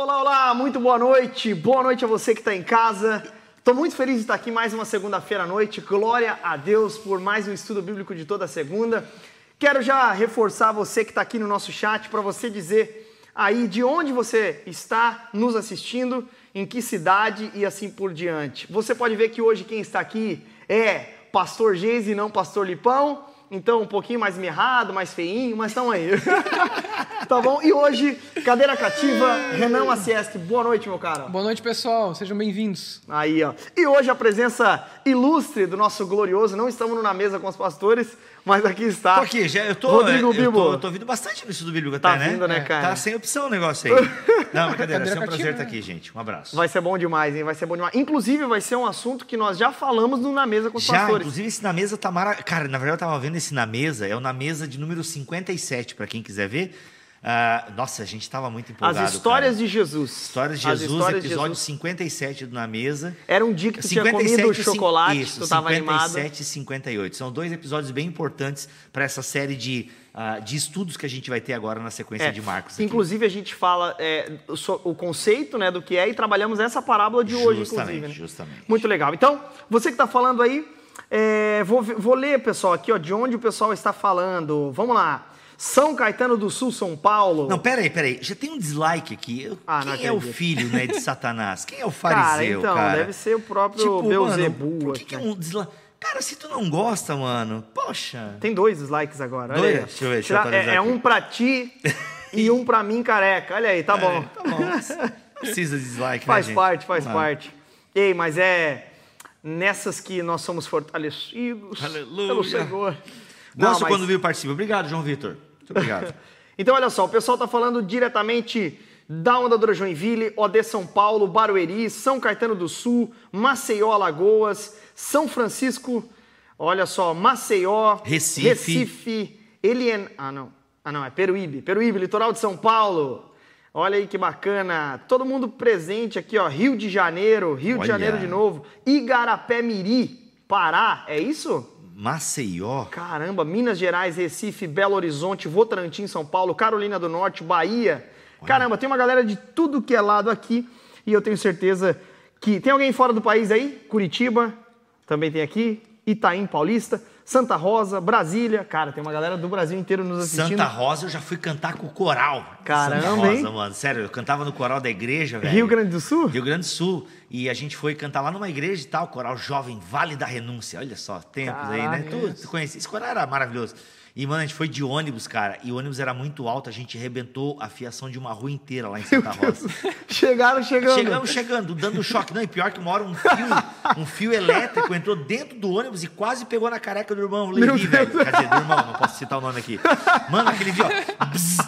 Olá, olá, muito boa noite. Boa noite a você que está em casa. Estou muito feliz de estar aqui mais uma segunda-feira à noite. Glória a Deus por mais um estudo bíblico de toda segunda. Quero já reforçar você que está aqui no nosso chat para você dizer aí de onde você está nos assistindo, em que cidade e assim por diante. Você pode ver que hoje quem está aqui é Pastor Geise e não Pastor Lipão. Então, um pouquinho mais mirrado, mais feinho, mas estão aí. tá bom? E hoje, cadeira cativa, Renan Maciesc. Boa noite, meu cara. Boa noite, pessoal. Sejam bem-vindos. Aí, ó. E hoje a presença ilustre do nosso glorioso. Não estamos na mesa com os pastores, mas aqui está. Tô aqui, já, eu tô. Rodrigo eu, tô, eu tô ouvindo bastante no estudo bíblico Tá até, né? vindo, né, cara? Tá sem opção o negócio aí. Não, brincadeira, vai ser um prazer estar né? aqui, gente. Um abraço. Vai ser bom demais, hein? Vai ser bom demais. Inclusive, vai ser um assunto que nós já falamos no Na Mesa com os Já, pastores. inclusive, esse na mesa tá maravilhoso. Cara, na verdade, eu tava vendo esse na mesa, é o na mesa de número 57, pra quem quiser ver. Ah, nossa, a gente tava muito empolgado. As histórias cara. de Jesus. Histórias de As Jesus, histórias de episódio Jesus. 57 do Na Mesa. Era um dia que tu tinha comido chocolate, isso, tu tava animado. 57 e 58. São dois episódios bem importantes para essa série de, ah, de estudos que a gente vai ter agora na sequência É, de Marcos. aqui. Inclusive, a gente fala é, o conceito né, do que é e trabalhamos essa parábola de hoje, Justamente, inclusive. né? justamente. Muito legal. Então, você que está falando aí, é, vou, vou ler, pessoal, aqui, ó, de onde o pessoal está falando. Vamos lá. São Caetano do Sul, São Paulo. Não, peraí, peraí. Já tem um dislike aqui. Ah, não Quem é o filho né, de Satanás? Quem é o cara, fariseu, então, cara? deve ser o próprio Tipo, Beuzebu. mano, por que, que é né? um dislike? Cara, se tu não gosta, mano, poxa. Tem dois dislikes agora. olha Dois? aí, ó. Deixa eu ver, deixa eu é, é um pra ti e um pra mim careca. Olha aí, tá bom. Tá bom. Precisa de dislike, Faz né, gente? parte, faz parte. Ei, mas é nessas que nós somos fortalecidos Aleluia. pelo Senhor. Não, Gosto mas- quando viu participa. Obrigado, João Vitor. Muito obrigado. Então, olha só, o pessoal está falando diretamente da Ondadora Joinville, OD São Paulo, Barueri, São Caetano do Sul, Maceió, Alagoas, São Francisco, olha só, Maceió, Recife. Recife Elien... Ah, não. Ah, não, é Peruíbe. Peruíbe, litoral de São Paulo. Olha aí que bacana. Todo mundo presente aqui, ó. Rio de Janeiro, Rio de Olha. Janeiro de novo. Igarapé Miri, Pará. É isso? Maceió. Caramba, Minas Gerais, Recife, Belo Horizonte, Votorantim, São Paulo, Carolina do Norte, Bahia. Caramba, tem uma galera de tudo que é lado aqui e eu tenho certeza que. Tem alguém fora do país aí? Curitiba, também tem aqui. Itaim Paulista, Santa Rosa, Brasília. Cara, tem uma galera do Brasil inteiro nos assistindo. Santa Rosa, eu já fui cantar com o coral. Caramba, Santa Rosa, hein? mano. Sério, eu cantava no coral da igreja, velho. Rio Grande do Sul? Rio Grande do Sul. E a gente foi cantar lá numa igreja e tal, coral jovem, Vale da Renúncia. Olha só, tempos aí, né? Tu, tu conhece. Esse coral era maravilhoso. E, mano, a gente foi de ônibus, cara. E o ônibus era muito alto, a gente arrebentou a fiação de uma rua inteira lá em Santa Rosa. Chegaram chegando. Chegamos chegando, dando choque. Não, e pior que uma hora um fio, um fio elétrico entrou dentro do ônibus e quase pegou na careca do irmão Levi, velho. Quer dizer, do irmão, não posso citar o nome aqui. Mano, aquele viu, ó. Bzz,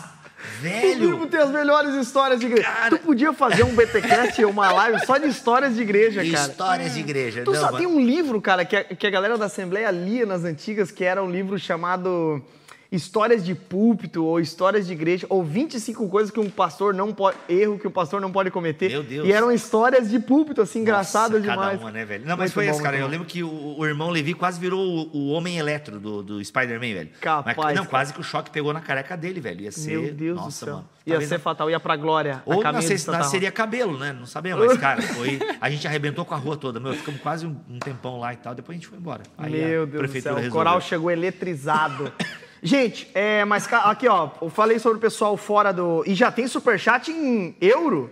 O velho. Bibo tem as melhores histórias de igreja. Cara. Tu podia fazer um BTcast, uma live só de histórias de igreja, cara. Histórias de igreja. Tu Não, só mano. tem um livro, cara, que a, que a galera da Assembleia lia nas antigas, que era um livro chamado Histórias de Púlpito ou Histórias de Igreja, ou 25 coisas que um pastor não pode. erro que um pastor não pode cometer. Meu Deus. E eram histórias de púlpito, assim, engraçadas Nossa, cada demais. uma, né, velho? Não, mas Muito foi bom, esse, cara. Eu lembro que o, o irmão Levi quase virou o, o homem eletro do, do Spider-Man, velho. Capaz, Mas, não, quase que o choque pegou na careca dele, velho. Ia ser. Meu Deus Nossa, do céu. mano. Ia Talvez ser não- fatal, ia pra glória. Ou de Santa Rosa. seria cabelo, né? Não sabemos, mas, cara, foi. A gente arrebentou com a rua toda. Meu, ficamos quase um, um tempão lá e tal. Depois a gente foi embora. Aí Meu Deus do céu, o coral chegou eletrizado. Gente, é, mas aqui ó, eu falei sobre o pessoal fora do. E já tem superchat em euro?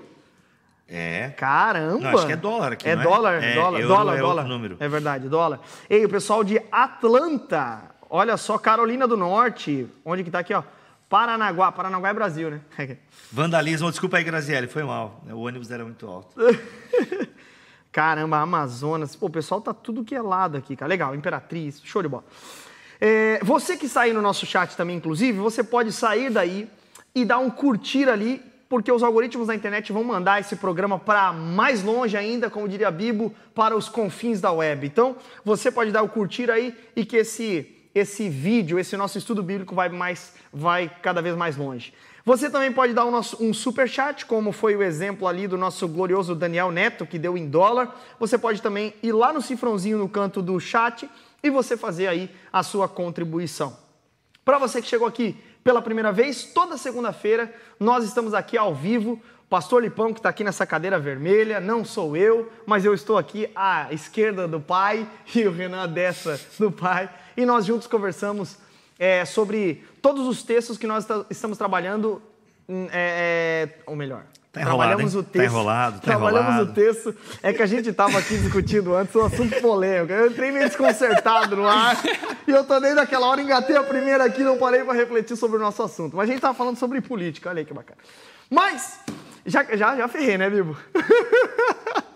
É. Caramba! Não, acho que é dólar aqui, É não é? dólar, É, dólar, dólar, é dólar. número. É verdade, dólar. Ei, o pessoal de Atlanta, olha só, Carolina do Norte, onde que tá aqui, ó? Paranaguá, Paranaguá é Brasil, né? Vandalismo, desculpa aí, Graziele, foi mal. O ônibus era muito alto. Caramba, Amazonas. Pô, o pessoal tá tudo que é lado aqui, cara. Legal, Imperatriz, show de bola. É, você que aí no nosso chat também, inclusive, você pode sair daí e dar um curtir ali, porque os algoritmos da internet vão mandar esse programa para mais longe ainda, como diria Bibo, para os confins da web. Então, você pode dar o curtir aí e que esse esse vídeo, esse nosso estudo bíblico vai mais vai cada vez mais longe. Você também pode dar um, nosso, um super chat, como foi o exemplo ali do nosso glorioso Daniel Neto, que deu em dólar. Você pode também ir lá no cifrãozinho no canto do chat e você fazer aí a sua contribuição. Para você que chegou aqui pela primeira vez, toda segunda-feira nós estamos aqui ao vivo Pastor Lipão, que está aqui nessa cadeira vermelha, não sou eu, mas eu estou aqui à esquerda do pai e o Renan dessa do pai. E nós juntos conversamos é, sobre todos os textos que nós estamos trabalhando, hum, é, é, ou melhor, Tá enrolado, trabalhamos hein? o Tá texto. enrolado, tá trabalhamos enrolado. o texto. É que a gente estava aqui discutindo antes um assunto polêmico. Eu entrei meio desconcertado no ar e eu tô desde aquela hora, engatei a primeira aqui, não parei para refletir sobre o nosso assunto. Mas a gente tava falando sobre política, olha aí que bacana. Mas, já, já, já ferrei, né, Bibo?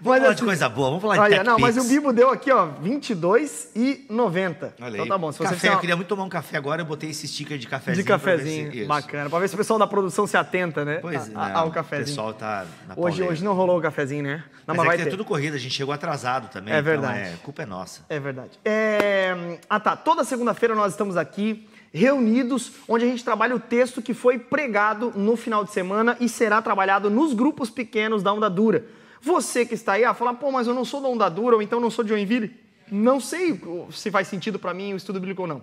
Vamos falar assim- de coisa boa, vamos falar de Olha, Tech não, mas o Bibo deu aqui, ó, 22,90. Olha Então aí. tá bom. Se você café, fizer eu queria muito tomar um café agora, eu botei esse sticker de cafezinho. de cafezinho, se- bacana. Pra ver se o pessoal da produção se atenta, né? Pois é, ao O cafezinho. pessoal tá na Hoje, pauleira. hoje não rolou o cafezinho, né? Não, Mas, mas é vai é ter. tudo corrida, a gente chegou atrasado também. É então verdade. é, a culpa é nossa. É verdade. É, Ah, tá. Toda segunda-feira nós estamos aqui reunidos, onde a gente trabalha o texto que foi pregado no final de semana e será trabalhado nos grupos pequenos da Onda Dura. Você que está aí, ah, fala, pô, mas eu não sou da Onda Dura ou então não sou de Joinville. Não sei se faz sentido para mim o estudo bíblico ou não.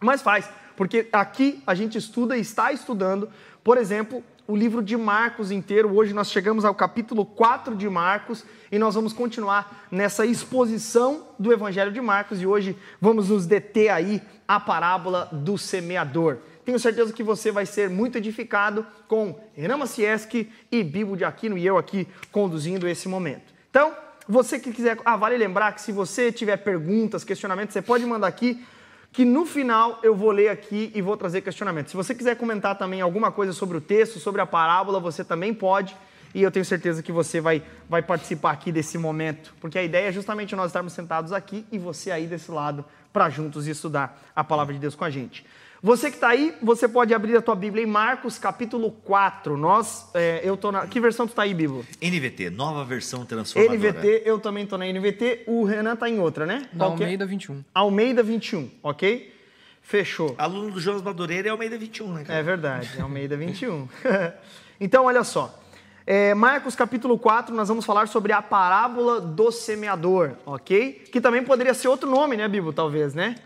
Mas faz, porque aqui a gente estuda e está estudando, por exemplo, o livro de Marcos inteiro. Hoje nós chegamos ao capítulo 4 de Marcos e nós vamos continuar nessa exposição do Evangelho de Marcos e hoje vamos nos deter aí a parábola do semeador. Tenho certeza que você vai ser muito edificado com Renan Macieski e Bibo de Aquino e eu aqui conduzindo esse momento. Então, você que quiser. Ah, vale lembrar que se você tiver perguntas, questionamentos, você pode mandar aqui que no final eu vou ler aqui e vou trazer questionamentos. Se você quiser comentar também alguma coisa sobre o texto, sobre a parábola, você também pode. E eu tenho certeza que você vai, vai participar aqui desse momento, porque a ideia é justamente nós estarmos sentados aqui e você aí desse lado para juntos estudar a palavra de Deus com a gente. Você que está aí, você pode abrir a tua Bíblia em Marcos capítulo 4. Nós, é, eu tô na. Que versão tu está aí, Bíblia? NVT, nova versão transformadora. NVT, eu também tô na NVT, o Renan tá em outra, né? Na é? Almeida 21. Almeida 21, ok? Fechou. Aluno do Jonas Madureira é Almeida 21, né, cara? É verdade, Almeida 21. então, olha só. É, Marcos capítulo 4, nós vamos falar sobre a parábola do semeador, ok? Que também poderia ser outro nome, né, Bibo? Talvez, né?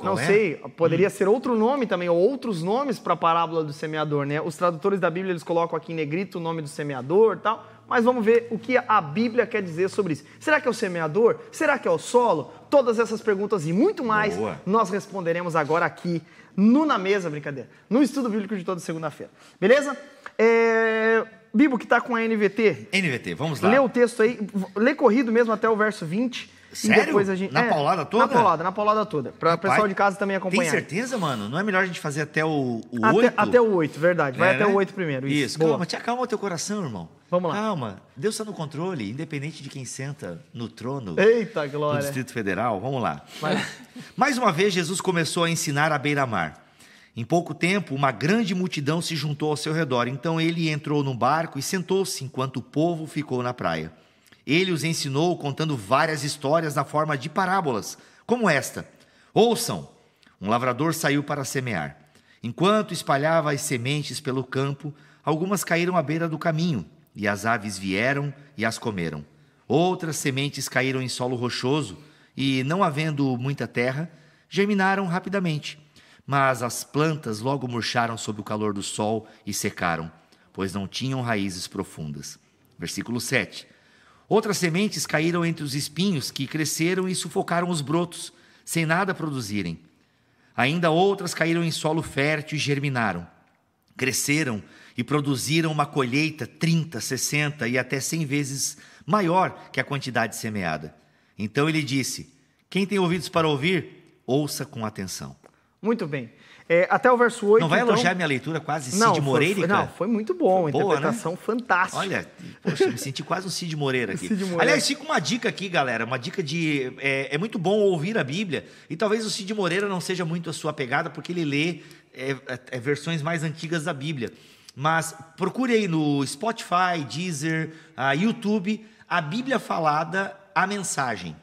Qual Não é? sei, poderia ser outro nome também, ou outros nomes para a parábola do semeador, né? Os tradutores da Bíblia, eles colocam aqui em negrito o nome do semeador e tal, mas vamos ver o que a Bíblia quer dizer sobre isso. Será que é o semeador? Será que é o solo? Todas essas perguntas e muito mais Boa. nós responderemos agora aqui no Na Mesa, brincadeira, no estudo bíblico de toda segunda-feira. Beleza? É... Bibo, que está com a NVT, NVT, vamos lá. lê o texto aí, lê corrido mesmo até o verso 20. Sério? E depois a gente... Na paulada toda? Na paulada, na paulada toda. Para o pessoal de casa também acompanhar. Tem certeza, mano? Não é melhor a gente fazer até o, o Até, 8? até o 8, verdade. Vai É, até né? o 8 primeiro. Isso, Isso, Boa. calma, te acalma o teu coração, irmão. Vamos lá. Calma, Deus está no controle, independente de quem senta no trono Eita, do glória. Distrito Federal. Vamos lá. Mais uma vez, Jesus começou a ensinar à beira-mar. Em pouco tempo, uma grande multidão se juntou ao seu redor. Então ele entrou num barco e sentou-se enquanto o povo ficou na praia. Ele os ensinou contando várias histórias na forma de parábolas, como esta. Ouçam: um lavrador saiu para semear. Enquanto espalhava as sementes pelo campo, algumas caíram à beira do caminho, e as aves vieram e as comeram. Outras sementes caíram em solo rochoso, e, não havendo muita terra, germinaram rapidamente. Mas as plantas logo murcharam sob o calor do sol e secaram, pois não tinham raízes profundas. Versículo 7. Outras sementes caíram entre os espinhos que cresceram e sufocaram os brotos, sem nada produzirem. Ainda outras caíram em solo fértil e germinaram. Cresceram e produziram uma colheita 30, 60 e até 100 vezes maior que a quantidade semeada. Então ele disse: Quem tem ouvidos para ouvir, ouça com atenção. Muito bem. É, até o verso 8. Não vai então... elogiar minha leitura quase Não, Cid foi- Moreira? Não, foi muito bom. Foi boa, interpretação fantástica. Olha, poxa, me senti quase um Cid Moreira aqui. Cid Moreira. Aliás, fica uma dica aqui, galera. Uma dica de. É, é muito bom ouvir a Bíblia. E talvez o Cid Moreira não seja muito a sua pegada, porque ele lê é, é, é, versões mais antigas da Bíblia. Mas procure aí no Spotify, Deezer, ah, YouTube, a Bíblia falada, a mensagem.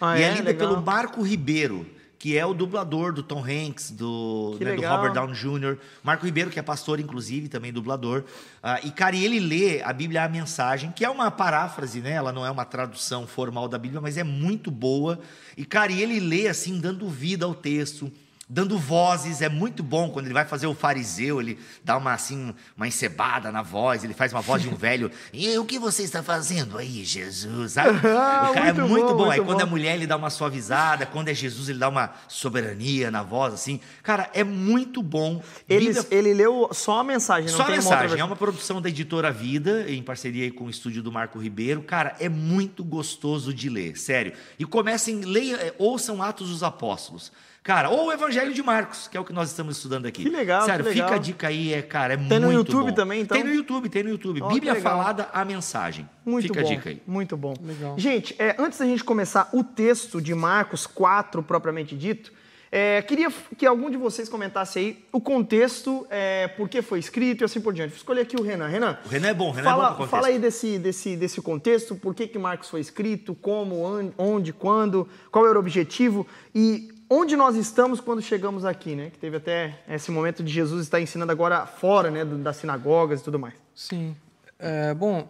Ah, e é, é? lida Legal. pelo Marco Ribeiro, que é o dublador do Tom Hanks, do, né, do. Robert Downey Jr. Marco Ribeiro, que é pastor, inclusive, também dublador. Ah, e, cara, e ele lê a Bíblia, a mensagem, que é uma paráfrase, né? Ela não é uma tradução formal da Bíblia, mas é muito boa. E, cara, e ele lê, assim, dando vida ao texto, dando vozes, é muito bom quando ele vai fazer o fariseu, ele dá uma assim, uma encebada na voz, ele faz uma voz de um velho. E o que você está fazendo aí, Jesus? Sabe? Ah, o cara é muito muito bom, bom. Aí muito quando bom. é mulher, ele dá uma suavizada, quando é Jesus, ele dá uma soberania na voz, assim. Cara, é muito bom. Ele, Bíblia- ele leu só a mensagem, não só a tem uma mensagem, é uma produção da editora Vida, em parceria aí com o estúdio do Marco Ribeiro. Cara, é muito gostoso de ler, sério. E comecem, leia, é, ouçam Atos dos Apóstolos. Cara, ou o Evangelho de Marcos, que é o que nós estamos estudando aqui. Que legal, Sério, que legal. fica a dica aí, é, cara, é Tem no muito YouTube bom. também, então? Tem no YouTube, tem no YouTube. Que Bíblia falada, a mensagem. Muito fica bom. a dica aí. Muito bom. Legal. Gente, é, antes da gente começar o texto de Marcos 4, propriamente dito, é, queria que algum de vocês comentasse aí o contexto, é, por que foi escrito e assim por diante. Vou escolher aqui o Renan. Renan, O Renan é bom, Renan é bom fala, fala aí desse, desse, desse contexto, por que, que Marcos foi escrito, como, onde, quando, qual era o objetivo e onde nós estamos quando chegamos aqui, né? Que teve até esse momento de Jesus estar ensinando agora fora, né, das sinagogas e tudo mais. Sim. É, bom,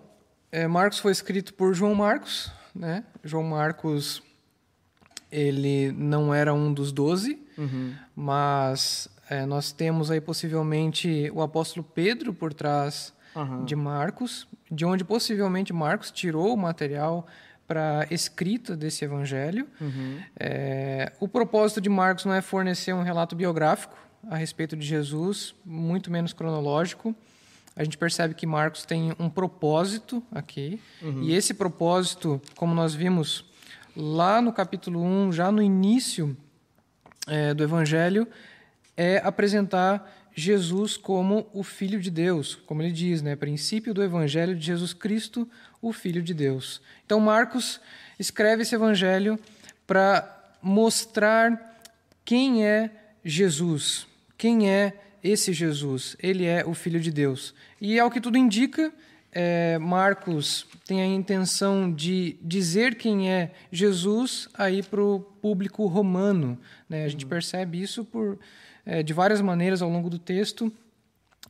é, Marcos foi escrito por João Marcos, né? João Marcos, ele não era um dos doze, mas é, nós temos aí possivelmente o apóstolo Pedro por trás Aham. de Marcos, de onde possivelmente Marcos tirou o material para escrita desse evangelho. É, o propósito de Marcos não é fornecer um relato biográfico a respeito de Jesus, muito menos cronológico. A gente percebe que Marcos tem um propósito aqui, e esse propósito, como nós vimos lá no capítulo 1, já no início é, do Evangelho, é apresentar Jesus como o Filho de Deus, como ele diz, né? Princípio do Evangelho de Jesus Cristo, o Filho de Deus. Então, Marcos escreve esse Evangelho para mostrar quem é Jesus, quem é esse Jesus. Ele é o Filho de Deus. E ao que tudo indica, é, Marcos tem a intenção de dizer quem é Jesus aí para o público romano. né? A gente percebe isso por, é, de várias maneiras ao longo do texto,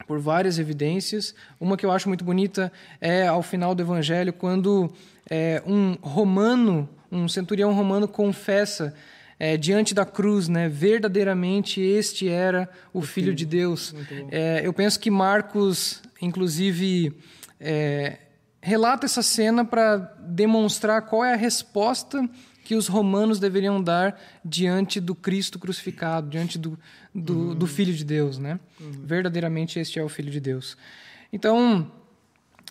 por várias evidências. Uma que eu acho muito bonita é ao final do Evangelho, quando é, um romano, um centurião romano, confessa é, diante da cruz, né, verdadeiramente este era o, Filho, de Deus. É, eu penso que Marcos, inclusive, é, relata essa cena para demonstrar qual é a resposta que os romanos deveriam dar diante do Cristo crucificado, diante do, do, do Filho de Deus, né? Verdadeiramente este é o Filho de Deus. Então,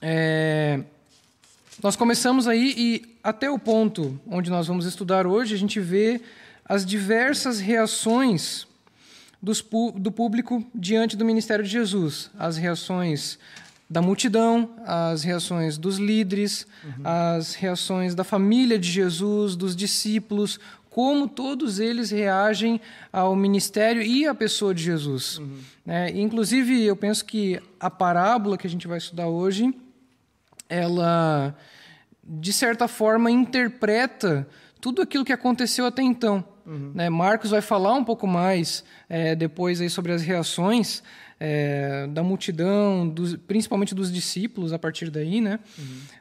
é, nós começamos aí e até o ponto onde nós vamos estudar hoje, a gente vê as diversas reações dos do público diante do ministério de Jesus. As reações da multidão, as reações dos líderes, as reações da família de Jesus, dos discípulos, como todos eles reagem ao ministério e à pessoa de Jesus. né? Inclusive, eu penso que a parábola que a gente vai estudar hoje, ela, de certa forma, interpreta tudo aquilo que aconteceu até então. Né? Marcos vai falar um pouco mais é, depois aí sobre as reações é, da multidão, dos- principalmente dos discípulos a partir daí, né?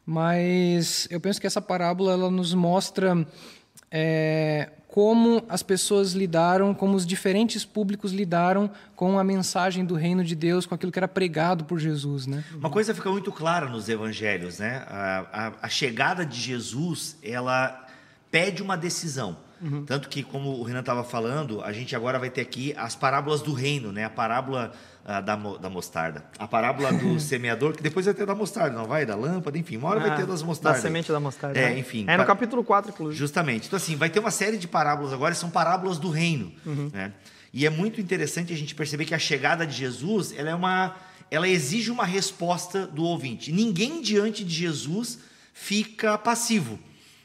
Mas eu penso que essa parábola ela nos mostra é, como as pessoas lidaram, como os diferentes públicos lidaram com a mensagem do reino de Deus, com aquilo que era pregado por Jesus, né? Uma coisa fica muito clara nos evangelhos, né? A, a- a chegada de Jesus, ela pede uma decisão. Tanto que, como o Renan estava falando, a gente agora vai ter aqui as parábolas do reino, né? A parábola ah, da, da mostarda. A parábola do semeador, que depois vai ter da mostarda, não vai? Da lâmpada, enfim. Uma hora vai ter das Da mostardas. semente da mostarda. É, né? enfim. É no capítulo 4, inclusive. Justamente. Então, assim, vai ter uma série de parábolas agora, são parábolas do reino. Né? E é muito interessante a gente perceber que a chegada de Jesus, ela é uma. Ela exige uma resposta do ouvinte. Ninguém diante de Jesus fica passivo.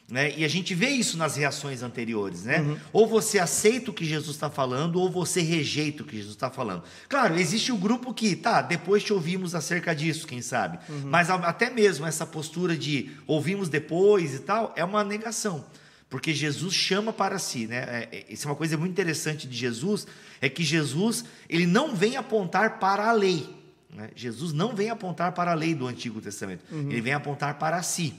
Né? E a gente vê isso nas reações anteriores, né? Ou você aceita o que Jesus está falando, ou você rejeita o que Jesus está falando. Claro, existe o grupo que, tá, depois te ouvimos acerca disso, quem sabe. Mas a- até mesmo essa postura de ouvimos depois e tal, é uma negação. Porque Jesus chama para si, né? É, é, isso é uma coisa muito interessante de Jesus, é que Jesus, ele não vem apontar para a lei. né? Jesus não vem apontar para a lei do Antigo Testamento. Ele vem apontar para si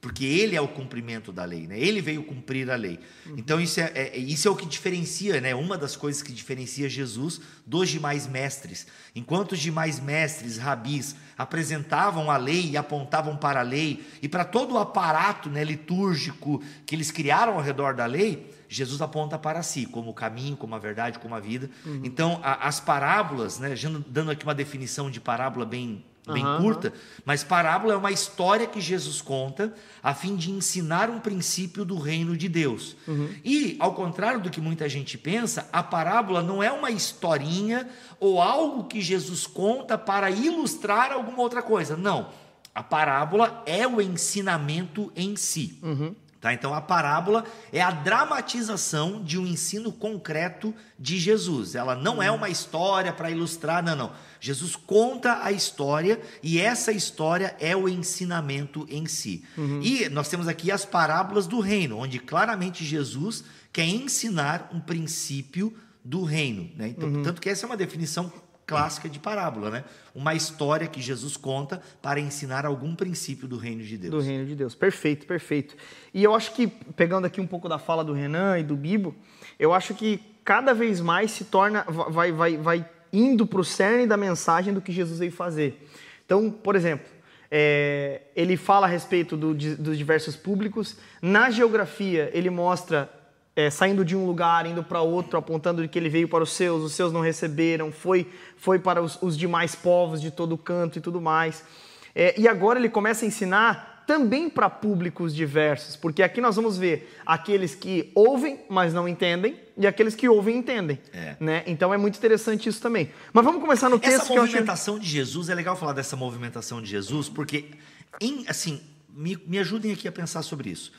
porque ele é o cumprimento da lei, né? Ele veio cumprir a lei. Então isso é, é, isso é o que diferencia, né? Uma das coisas que diferencia Jesus dos demais mestres. Enquanto os demais mestres, rabis, apresentavam a lei e apontavam para a lei e para todo o aparato né, litúrgico que eles criaram ao redor da lei, Jesus aponta para si, como o caminho, como a verdade, como a vida. Uhum. Então, a, as parábolas, né, dando aqui uma definição de parábola bem bem uhum. curta, mas parábola é uma história que Jesus conta a fim de ensinar um princípio do reino de Deus. Uhum. E, ao contrário do que muita gente pensa, a parábola não é uma historinha ou algo que Jesus conta para ilustrar alguma outra coisa. Não. A parábola é o ensinamento em si. Uhum. Tá? Então, a parábola é a dramatização de um ensino concreto de Jesus. Ela não é uma história para ilustrar, não, não. Jesus conta a história e essa história é o ensinamento em si. Uhum. E nós temos aqui as parábolas do reino, onde claramente Jesus quer ensinar um princípio do reino. Né? Então, uhum. Tanto que essa é uma definição clássica de parábola, né? Uma história que Jesus conta para ensinar algum princípio do reino de Deus. Do reino de Deus. Perfeito, perfeito. E eu acho que, pegando aqui um pouco da fala do Renan e do Bibo, eu acho que cada vez mais se torna, vai, vai, vai indo para o cerne da mensagem do que Jesus veio fazer. Então, por exemplo, é, ele fala a respeito do, dos diversos públicos. Na geografia, ele mostra é, saindo de um lugar, indo para outro, apontando que ele veio para os seus, os seus não receberam, foi, foi para os, os demais povos de todo canto e tudo mais. É, e agora ele começa a ensinar também para públicos diversos, porque aqui nós vamos ver aqueles que ouvem, mas não entendem, e aqueles que ouvem e entendem. É. Né? Então é muito interessante isso também. Mas vamos começar no texto. Essa movimentação acho... de Jesus, é legal falar dessa movimentação de Jesus, porque, em, assim, me, me ajudem aqui a pensar sobre isso.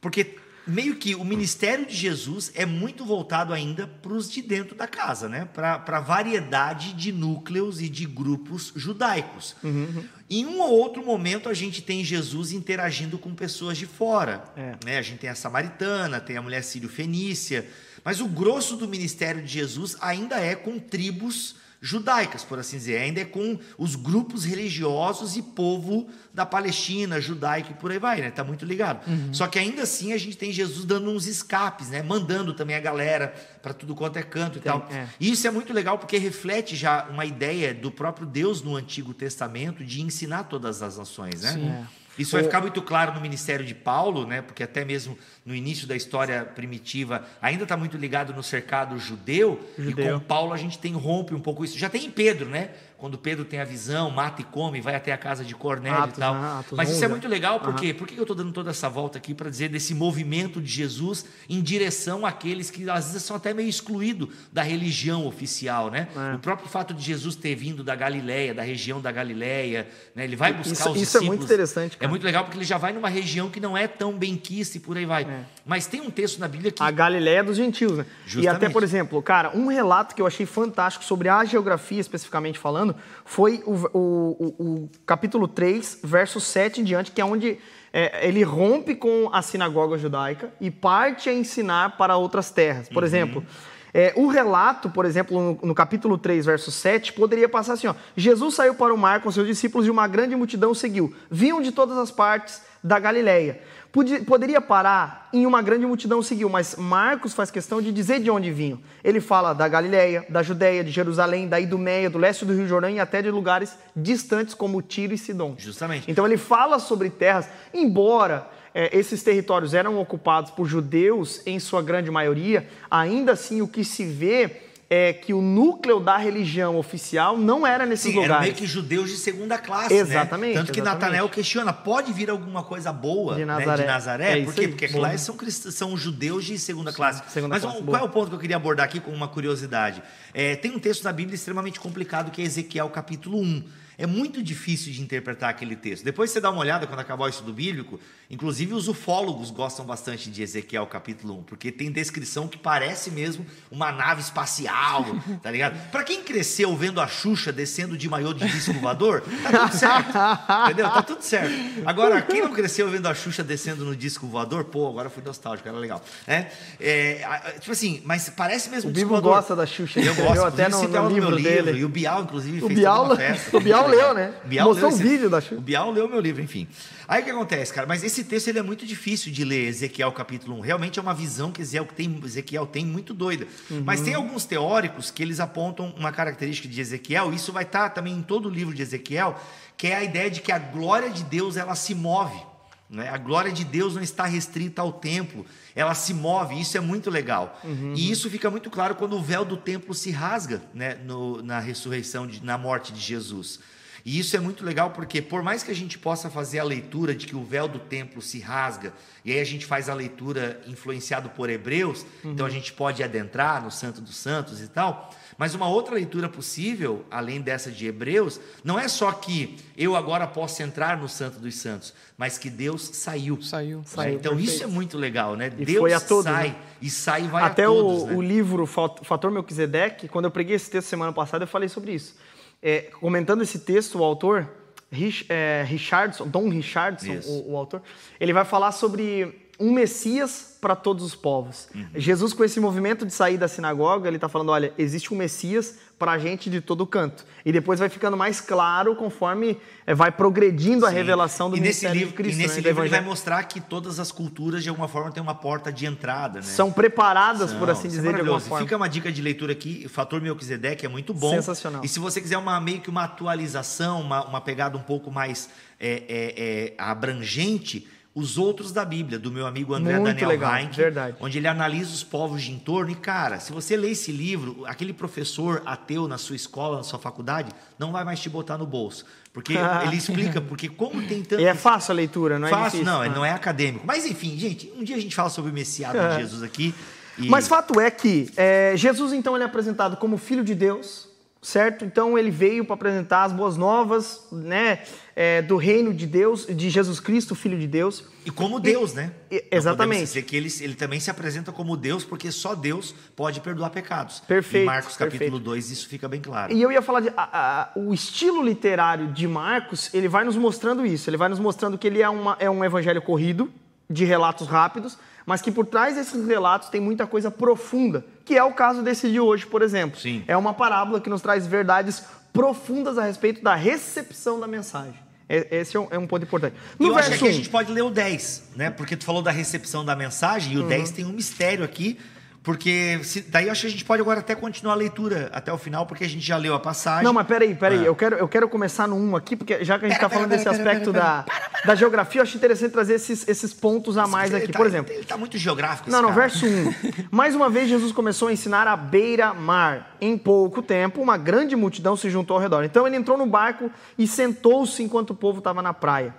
Porque meio que o ministério de Jesus é muito voltado ainda para os de dentro da casa, né? para a variedade de núcleos e de grupos judaicos. Uhum, uhum. Em um ou outro momento, a gente tem Jesus interagindo com pessoas de fora. É. Né? A gente tem a samaritana, tem a mulher sírio-fenícia, mas o grosso do ministério de Jesus ainda é com tribos judaicas, por assim dizer, ainda é com os grupos religiosos e povo da Palestina, judaica e por aí vai, né? Tá muito ligado. Uhum. Só que ainda assim a gente tem Jesus dando uns escapes, né? Mandando também a galera para tudo quanto é canto e tem, tal. É. E isso é muito legal porque reflete já uma ideia do próprio Deus no Antigo Testamento de ensinar todas as nações, né? Sim. É. Isso vai ficar muito claro no ministério de Paulo, né? porque até mesmo no início da história primitiva ainda está muito ligado no cercado judeu, judeu, e com Paulo a gente tem rompe um pouco isso. Já tem em Pedro, né? Quando Pedro tem a visão, mata e come, vai até a casa de Cornélio Atos, e tal. Né? Atos Mas isso é muito legal, por quê? Por que eu estou dando toda essa volta aqui para dizer desse movimento de Jesus em direção àqueles que às vezes são até meio excluídos da religião oficial, né? É. O próprio fato de Jesus ter vindo da Galileia, da região da Galileia, né? ele vai buscar isso, os Isso é muito interessante. Cara. É muito legal porque ele já vai numa região que não é tão benquista e por aí vai. É. Mas tem um texto na Bíblia que... A Galileia dos gentios, né? Justamente. E até, por exemplo, cara, um relato que eu achei fantástico sobre a geografia, especificamente falando, foi o, o, o, o capítulo 3, verso 7 em diante, que é onde é, ele rompe com a sinagoga judaica e parte a ensinar para outras terras. Por uhum. exemplo, é, o relato, por exemplo, no, no, capítulo 3, verso 7, poderia passar assim: ó, Jesus saiu para o mar com seus discípulos e uma grande multidão seguiu. Vinham de todas as partes da Galileia. Poderia parar em uma grande multidão seguiu, mas Marcos faz questão de dizer de onde vinham. Ele fala da Galileia, da Judéia, de Jerusalém, da Idumeia, do leste do Rio Jordão e até de lugares distantes como Tiro e Sidom. Justamente. Então ele fala sobre terras, embora é, esses territórios eram ocupados por judeus em sua grande maioria, ainda assim o que se vê é que o núcleo da religião oficial não era nesses Sim, lugares. Eram meio que judeus de segunda classe, Exatamente. Né? Tanto que Natanael questiona, pode vir alguma coisa boa de Nazaré? Né, de Nazaré? É Por quê? Porque lá são, são judeus de segunda classe. Segunda Mas classe, qual é o ponto que eu queria abordar aqui com uma curiosidade? É, tem um texto da Bíblia extremamente complicado que é Ezequiel capítulo 1. É muito difícil de interpretar aquele texto. Depois você dá uma olhada quando acabar o estudo bíblico, inclusive os ufólogos gostam bastante de Ezequiel capítulo 1, porque tem descrição que parece mesmo uma nave espacial, tá ligado? Para quem cresceu vendo a Xuxa descendo de maiô de disco voador, tá tudo certo. Entendeu? Tá tudo certo. Agora, quem não cresceu vendo a Xuxa descendo no disco voador, pô, agora fui nostálgico, era legal. É, é, tipo assim, mas parece mesmo o Bibo gosta da Xuxa. Eu gosto, eu até no, no livro, no livro, dele. E o Bial, inclusive, o fez Bial, uma festa. O Bial leu, né? Bial Mostrou leu um esse- vídeo da. O Bial leu meu livro, enfim. Aí o que acontece, cara? Mas esse texto ele é muito difícil de ler, Ezequiel capítulo 1. Realmente é uma visão que Ezequiel tem, Ezequiel tem muito doida. Mas Uhum. tem alguns teóricos que eles apontam uma característica de Ezequiel, e isso vai estar também em todo o livro de Ezequiel, que é a ideia de que a glória de Deus ela se move. né? A glória de Deus não está restrita ao templo, ela se move, isso é muito legal. E isso fica muito claro quando o véu do templo se rasga né? no- na ressurreição, de- na morte de Jesus. E isso é muito legal porque, por mais que a gente possa fazer a leitura de que o véu do templo se rasga, e aí a gente faz a leitura influenciado por Hebreus, então a gente pode adentrar no Santo dos Santos e tal. Mas uma outra leitura possível, além dessa de Hebreus, não é só que eu agora posso entrar no Santo dos Santos, mas que Deus saiu. Saiu. né? Saiu, então isso perfeito. é muito legal, né? E Deus foi a todos, sai né? e sai e vai Até a todos. o, né? o livro Fat- Fator Melquisedeque, quando eu preguei esse texto semana passada, eu falei sobre isso. É, comentando esse texto, o autor, Rich- é, Richardson, Don Richardson, o, o autor, ele vai falar sobre um Messias para todos os povos. Uhum. Jesus, com esse movimento de sair da sinagoga, ele está falando: olha, existe um Messias para a gente de todo canto. E depois vai ficando mais claro conforme é, vai progredindo a Sim. revelação do e nesse ministério livro, de Cristo. E nesse né, livro ele vai mostrar que todas as culturas, de alguma forma, têm uma porta de entrada, né? São preparadas, por Não, assim é dizer, de alguma forma. Fica uma dica de leitura aqui, o Fator Melquisedeque é muito bom. Sensacional. E se você quiser uma meio que uma atualização, uma, uma pegada um pouco mais é, é, é, abrangente, os outros da Bíblia, do meu amigo André Muito Daniel legal, Heinck, verdade. onde ele analisa os povos de entorno. E, cara, se você lê esse livro, aquele professor ateu na sua escola, na sua faculdade, não vai mais te botar no bolso. Porque ele explica, porque como tem tanto. E é fácil a leitura, não é Fácil, difícil. não, Ah. não é acadêmico. Mas enfim, gente, um dia a gente fala sobre o Messiado É. de Jesus aqui. e- Mas fato é que é, Jesus, então, ele é apresentado como filho de Deus, certo? Então, ele veio para apresentar as boas novas, né, é, do reino de Deus, de Jesus Cristo, filho de Deus. E como Deus, né? e- Não podemos exatamente. dizer que ele, ele também se apresenta como Deus, porque só Deus pode perdoar pecados. Perfeito, Em Marcos capítulo perfeito. 2, isso fica bem claro. E eu ia falar de a- a- o estilo literário de Marcos, ele vai nos mostrando isso. Ele vai nos mostrando que ele é, uma- é um evangelho corrido, de relatos rápidos, mas que por trás desses relatos tem muita coisa profunda, que é o caso desse de hoje, por exemplo. Sim. É uma parábola que nos traz verdades profundas a respeito da recepção da mensagem. É- Esse é um, é um ponto importante. No eu acho que verso aqui a 1, gente pode ler o 10, né? Porque tu falou da recepção da mensagem, e Uhum. o 10 tem um mistério aqui. Porque se- daí eu acho que a gente pode agora até continuar a leitura até o final, porque a gente já leu a passagem. Não, mas peraí, peraí. Ah. Eu, quero, eu quero começar no 1 aqui, porque já que a gente está falando pera, desse pera, aspecto pera, da, da geografia, eu acho interessante trazer esses, esses pontos a mais aqui. tá- Por exemplo, Ele tá muito geográfico Não, não, cara. verso 1. Mais uma vez, Jesus começou a ensinar à beira-mar. Em pouco tempo, uma grande multidão se juntou ao redor. Então, ele entrou no barco e sentou-se enquanto o povo estava na praia.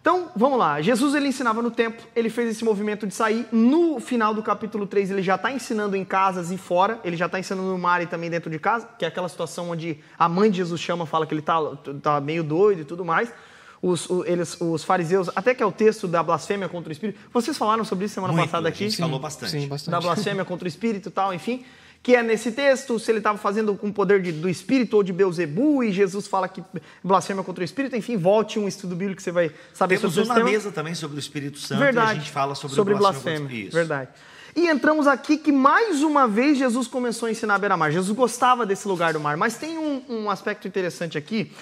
Então, vamos lá. Jesus, ele ensinava no templo, ele fez esse movimento de sair. No final do capítulo 3, ele já está ensinando em casas e fora. Ele já está ensinando no mar e também dentro de casa, que é aquela situação onde a mãe de Jesus chama, fala que ele está tá meio doido e tudo mais. Os, eles, os fariseus, até que é o texto da blasfêmia contra o Espírito. Vocês falaram sobre isso semana Muito, passada a aqui? gente falou bastante. Sim, bastante. da blasfêmia contra o espírito e tal, enfim, que é nesse texto, se ele estava fazendo com o poder de- do espírito ou de Beuzebu, e Jesus fala que blasfêmia contra o espírito, enfim, volte um estudo bíblico que você vai saber Temos sobre um esse na tema. mesa também sobre o Espírito Santo Verdade. e a gente fala sobre, sobre blasfêmia. Isso. Verdade. E entramos aqui que mais uma vez Jesus começou a ensinar a beira-mar. Jesus gostava desse lugar do mar, mas tem um, um aspecto interessante aqui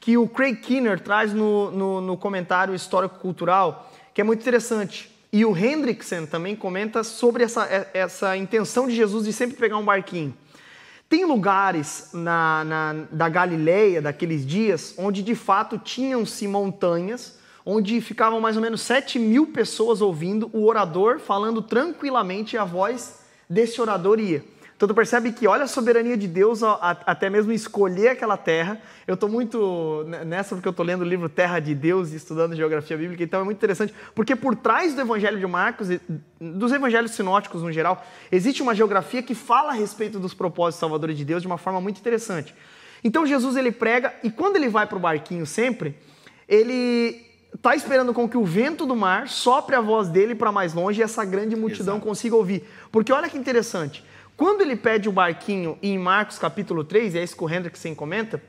que o Craig Kinner traz no, no, no comentário histórico-cultural, que é muito interessante. E o Hendrickson também comenta sobre essa, é- essa intenção de Jesus de sempre pegar um barquinho. Tem lugares na, na- da Galileia daqueles dias onde de fato tinham-se montanhas, onde ficavam mais ou menos 7 mil pessoas ouvindo o orador falando tranquilamente e a voz desse orador ia. Então tu percebe que olha a soberania de Deus a- a- até mesmo escolher aquela terra. Eu estou muito ne- nessa porque eu estou lendo o livro Terra de Deus e estudando geografia bíblica, então é muito interessante, porque por trás do evangelho de Marcos, dos evangelhos sinóticos no geral, existe uma geografia que fala a respeito dos propósitos salvadores de Deus de uma forma muito interessante. Então Jesus ele prega e quando ele vai para o barquinho sempre, ele está esperando com que o vento do mar sopre a voz dele para mais longe e essa grande multidão Exato. consiga ouvir. Porque olha que interessante, quando ele pede o barquinho em Marcos capítulo 3, e é isso que o Hendrickson comenta,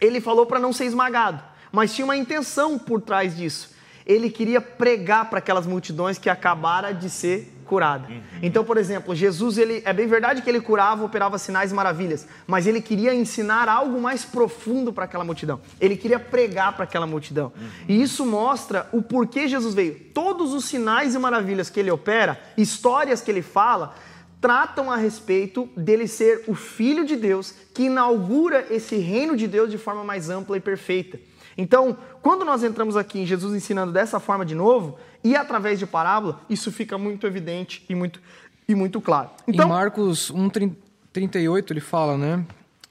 ele falou para não ser esmagado, mas tinha uma intenção por trás disso. Ele queria pregar para aquelas multidões que acabara de ser curada. Então, por exemplo, Jesus, ele é bem verdade que ele curava, operava sinais e maravilhas, mas ele queria ensinar algo mais profundo para aquela multidão. Ele queria pregar para aquela multidão. E isso mostra o porquê Jesus veio. Todos os sinais e maravilhas que ele opera, histórias que ele fala, tratam a respeito dele ser o filho de Deus que inaugura esse reino de Deus de forma mais ampla e perfeita. Então, quando nós entramos aqui em Jesus ensinando dessa forma de novo, e através de parábola, isso fica muito evidente e muito, e muito claro. Então, em Marcos 1,38 ele fala, né?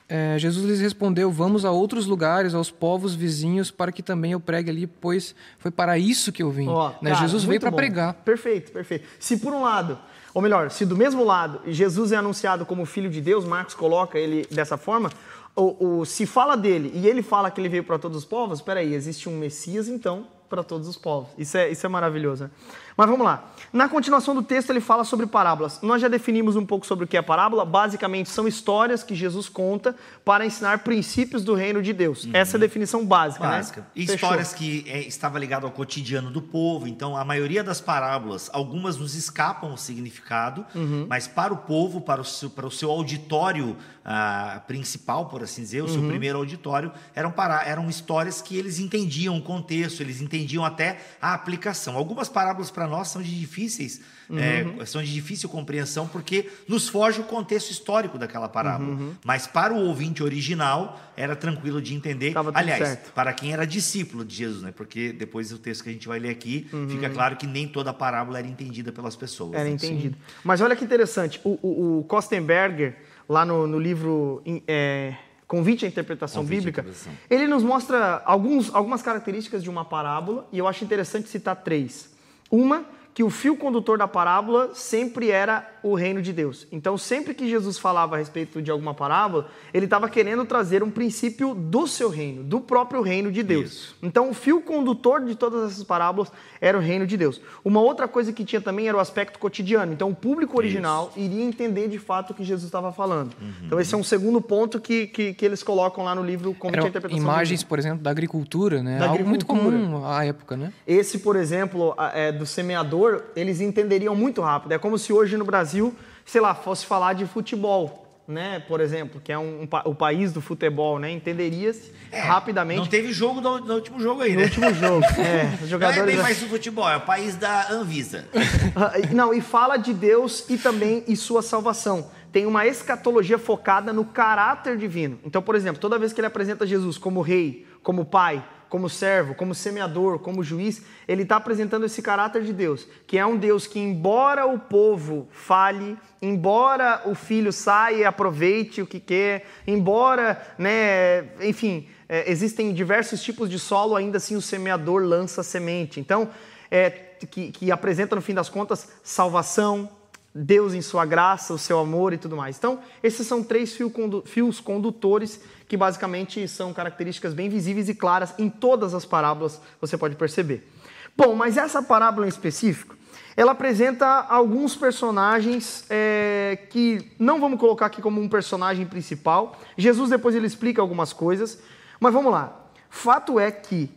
É, Jesus lhes respondeu: Vamos a outros lugares, aos povos vizinhos, para que também eu pregue ali, pois foi para isso que eu vim. Ó, né? cara, Jesus veio para pregar. Perfeito, perfeito. Se por um lado, ou melhor, se do mesmo lado Jesus é anunciado como filho de Deus, Marcos coloca ele dessa forma, o, se fala dele e ele fala que ele veio para todos os povos, peraí, existe um Messias então para todos os povos. Isso é, isso é maravilhoso. Né? Mas vamos lá. Na continuação do texto ele fala sobre parábolas. Nós já definimos um pouco sobre o que é parábola. Basicamente são histórias que Jesus conta para ensinar princípios do reino de Deus. Essa é a definição básica. né? Básica. E Fechou. histórias que é, estava ligado ao cotidiano do povo. Então, a maioria das parábolas, algumas nos escapam o significado, Uhum. mas para o povo, para o seu, para o seu auditório ah, principal, por assim dizer, o Uhum. seu primeiro auditório, eram, pará eram histórias que eles entendiam o contexto, eles entendiam até a aplicação. Algumas parábolas para nós são de difíceis, Uhum. é, são de difícil compreensão porque nos foge o contexto histórico daquela parábola. Uhum. Mas para o ouvinte original era tranquilo de entender. Aliás, certo. para quem era discípulo de Jesus, né? Porque depois do texto que a gente vai ler aqui, Uhum. fica claro que nem toda a parábola era entendida pelas pessoas. Era né? entendido. Mas olha que interessante, o, o, o Kostenberger, lá no, no livro é, Convite à Interpretação Convite à Bíblica, Interpretação. ele nos mostra alguns, algumas características de uma parábola, e eu acho interessante citar três. Uma, que o fio condutor da parábola sempre era o reino de Deus. Então, sempre que Jesus falava a respeito de alguma parábola, ele estava querendo trazer um princípio do seu reino, do próprio reino de Deus. Isso. Então, o fio condutor de todas essas parábolas era o reino de Deus. Uma outra coisa que tinha também era o aspecto cotidiano. Então, o público original iria entender de fato o que Jesus estava falando. Uhum. Então, esse é um segundo ponto que, que, que eles colocam lá no livro à Eram Interpretação imagens, por exemplo, da agricultura, né? Da Algo muito agricultura. comum à época, né? Esse, por exemplo, é, do semeador, eles entenderiam muito rápido. É como se hoje no Brasil, sei lá, fosse falar de futebol, né? Por exemplo, que é um, um o país do futebol, né? Entenderia-se rapidamente É, Não teve jogo no, no último jogo aí, no né? último jogo. É, os Não é jogadores... bem mais do futebol, é o país da Anvisa. Não, e fala de Deus e também e sua salvação. Tem uma escatologia focada no caráter divino. Então, por exemplo, toda vez que ele apresenta Jesus como rei, como pai, como servo, como semeador, como juiz, ele está apresentando esse caráter de Deus, que é um Deus que, embora o povo fale, embora o filho saia e aproveite o que quer, embora, né, enfim, é, existem diversos tipos de solo, ainda assim o semeador lança semente. Então, é, que, que apresenta, no fim das contas, salvação, Deus em sua graça, o seu amor e tudo mais. Então, esses são três fios condutores que basicamente são características bem visíveis e claras em todas as parábolas, você pode perceber. Bom, mas essa parábola em específico, ela apresenta alguns personagens é, que não vamos colocar aqui como um personagem principal. Jesus depois ele explica algumas coisas, mas vamos lá. Fato é que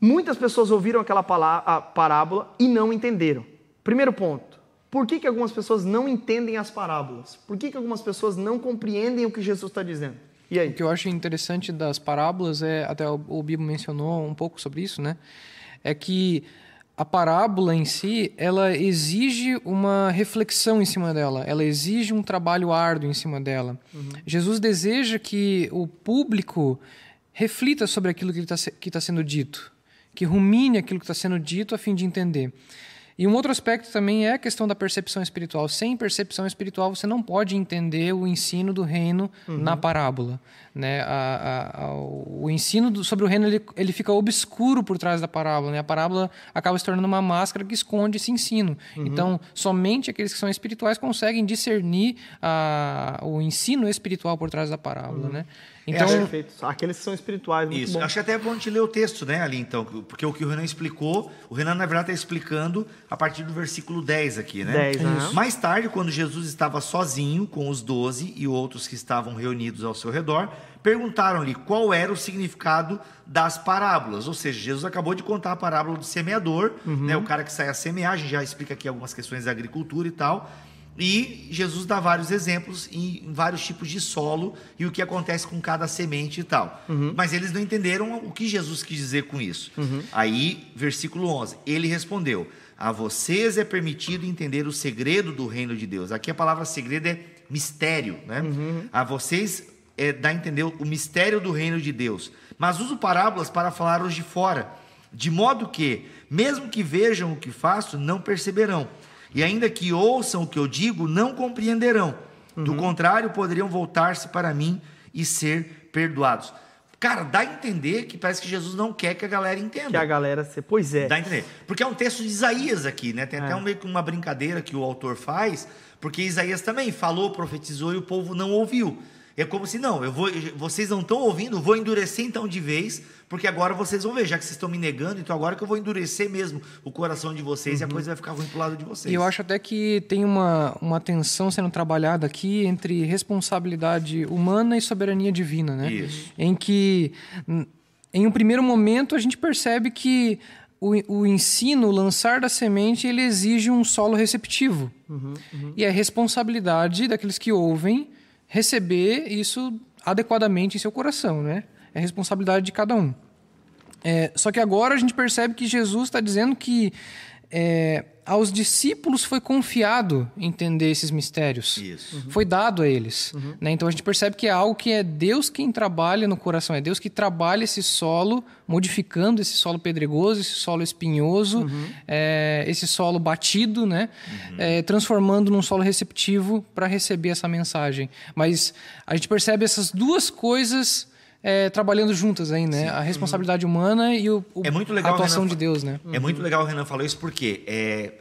Muitas pessoas ouviram aquela parábola e não entenderam. Primeiro ponto. Por que, que algumas pessoas não entendem as parábolas? Por que, que algumas pessoas não compreendem o que Jesus está dizendo? E aí? O que eu acho interessante das parábolas é, até o, Bibo mencionou um pouco sobre isso, né? É que a parábola em si, ela exige uma reflexão em cima dela, ela exige um trabalho árduo em cima dela. Jesus deseja que o público reflita sobre aquilo que está tá sendo dito, que rumine aquilo que está sendo dito a fim de entender. E um outro aspecto também é a questão da percepção espiritual. Sem percepção espiritual, você não pode entender o ensino do reino na parábola. Né? A- a- a- o ensino do- sobre o reino ele, ele fica obscuro por trás da parábola. Né? A parábola acaba se tornando uma máscara que esconde esse ensino. Então, somente aqueles que são espirituais conseguem discernir a- o ensino espiritual por trás da parábola. Né? Então, é, perfeito. Aqueles que são espirituais, muito Isso. Bom. Acho que até é bom a gente ler o texto, né, ali, então, porque o que o Renan explicou, o Renan, na verdade, está explicando a partir do versículo 10 aqui, né? 10, né? Mais tarde, quando Jesus estava sozinho com os doze e outros que estavam reunidos ao seu redor, perguntaram-lhe qual era o significado das parábolas. Ou seja, Jesus acabou de contar a parábola do semeador, uhum. né, o cara que sai a semear, a gente já explica aqui algumas questões da agricultura e tal. E Jesus dá vários exemplos em vários tipos de solo e o que acontece com cada semente e tal. Uhum. Mas eles não entenderam o que Jesus quis dizer com isso. Uhum. Aí, versículo 11: Ele respondeu: A vocês é permitido entender o segredo do reino de Deus. Aqui a palavra segredo é mistério, né? Uhum. A vocês é, dá a entender o mistério do reino de Deus. Mas uso parábolas para falar os de fora, de modo que, mesmo que vejam o que faço, não perceberão e ainda que ouçam o que eu digo, não compreenderão. Uhum. Do contrário, poderiam voltar-se para mim e ser perdoados. Cara, dá a entender que parece que Jesus não quer que a galera entenda. Que a galera se. Pois é. Dá a entender. Porque é um texto de Isaías aqui, né? Tem até é. um, meio que uma brincadeira que o autor faz, porque Isaías também falou, profetizou e o povo não ouviu. É como se, não, eu vou, vocês não estão ouvindo, vou endurecer então de vez, porque agora vocês vão ver, já que vocês estão me negando, então agora que eu vou endurecer mesmo o coração de vocês uhum. e a uhum. coisa vai ficar ruim pro lado de vocês. E eu acho até que tem uma, uma tensão sendo trabalhada aqui entre responsabilidade humana e soberania divina, né? Isso. Em que, em um primeiro momento, a gente percebe que o, o ensino, o lançar da semente, ele exige um solo receptivo. Uhum, uhum. E é responsabilidade daqueles que ouvem receber isso adequadamente em seu coração, né? É responsabilidade de cada um. É, só que agora a gente percebe que Jesus está dizendo que é, aos discípulos foi confiado entender esses mistérios. Isso. Uhum. Foi dado a eles. Uhum. Né? Então a gente percebe que é algo que é Deus quem trabalha no coração, é Deus que trabalha esse solo, modificando esse solo pedregoso, esse solo espinhoso, uhum. é, esse solo batido, né? Uhum. É, transformando num solo receptivo para receber essa mensagem. Mas a gente percebe essas duas coisas é, trabalhando juntas aí, né? Sim. A responsabilidade uhum. humana e o, o é muito legal, a atuação Renan, de Deus, né? É muito legal o Renan falou isso porque é,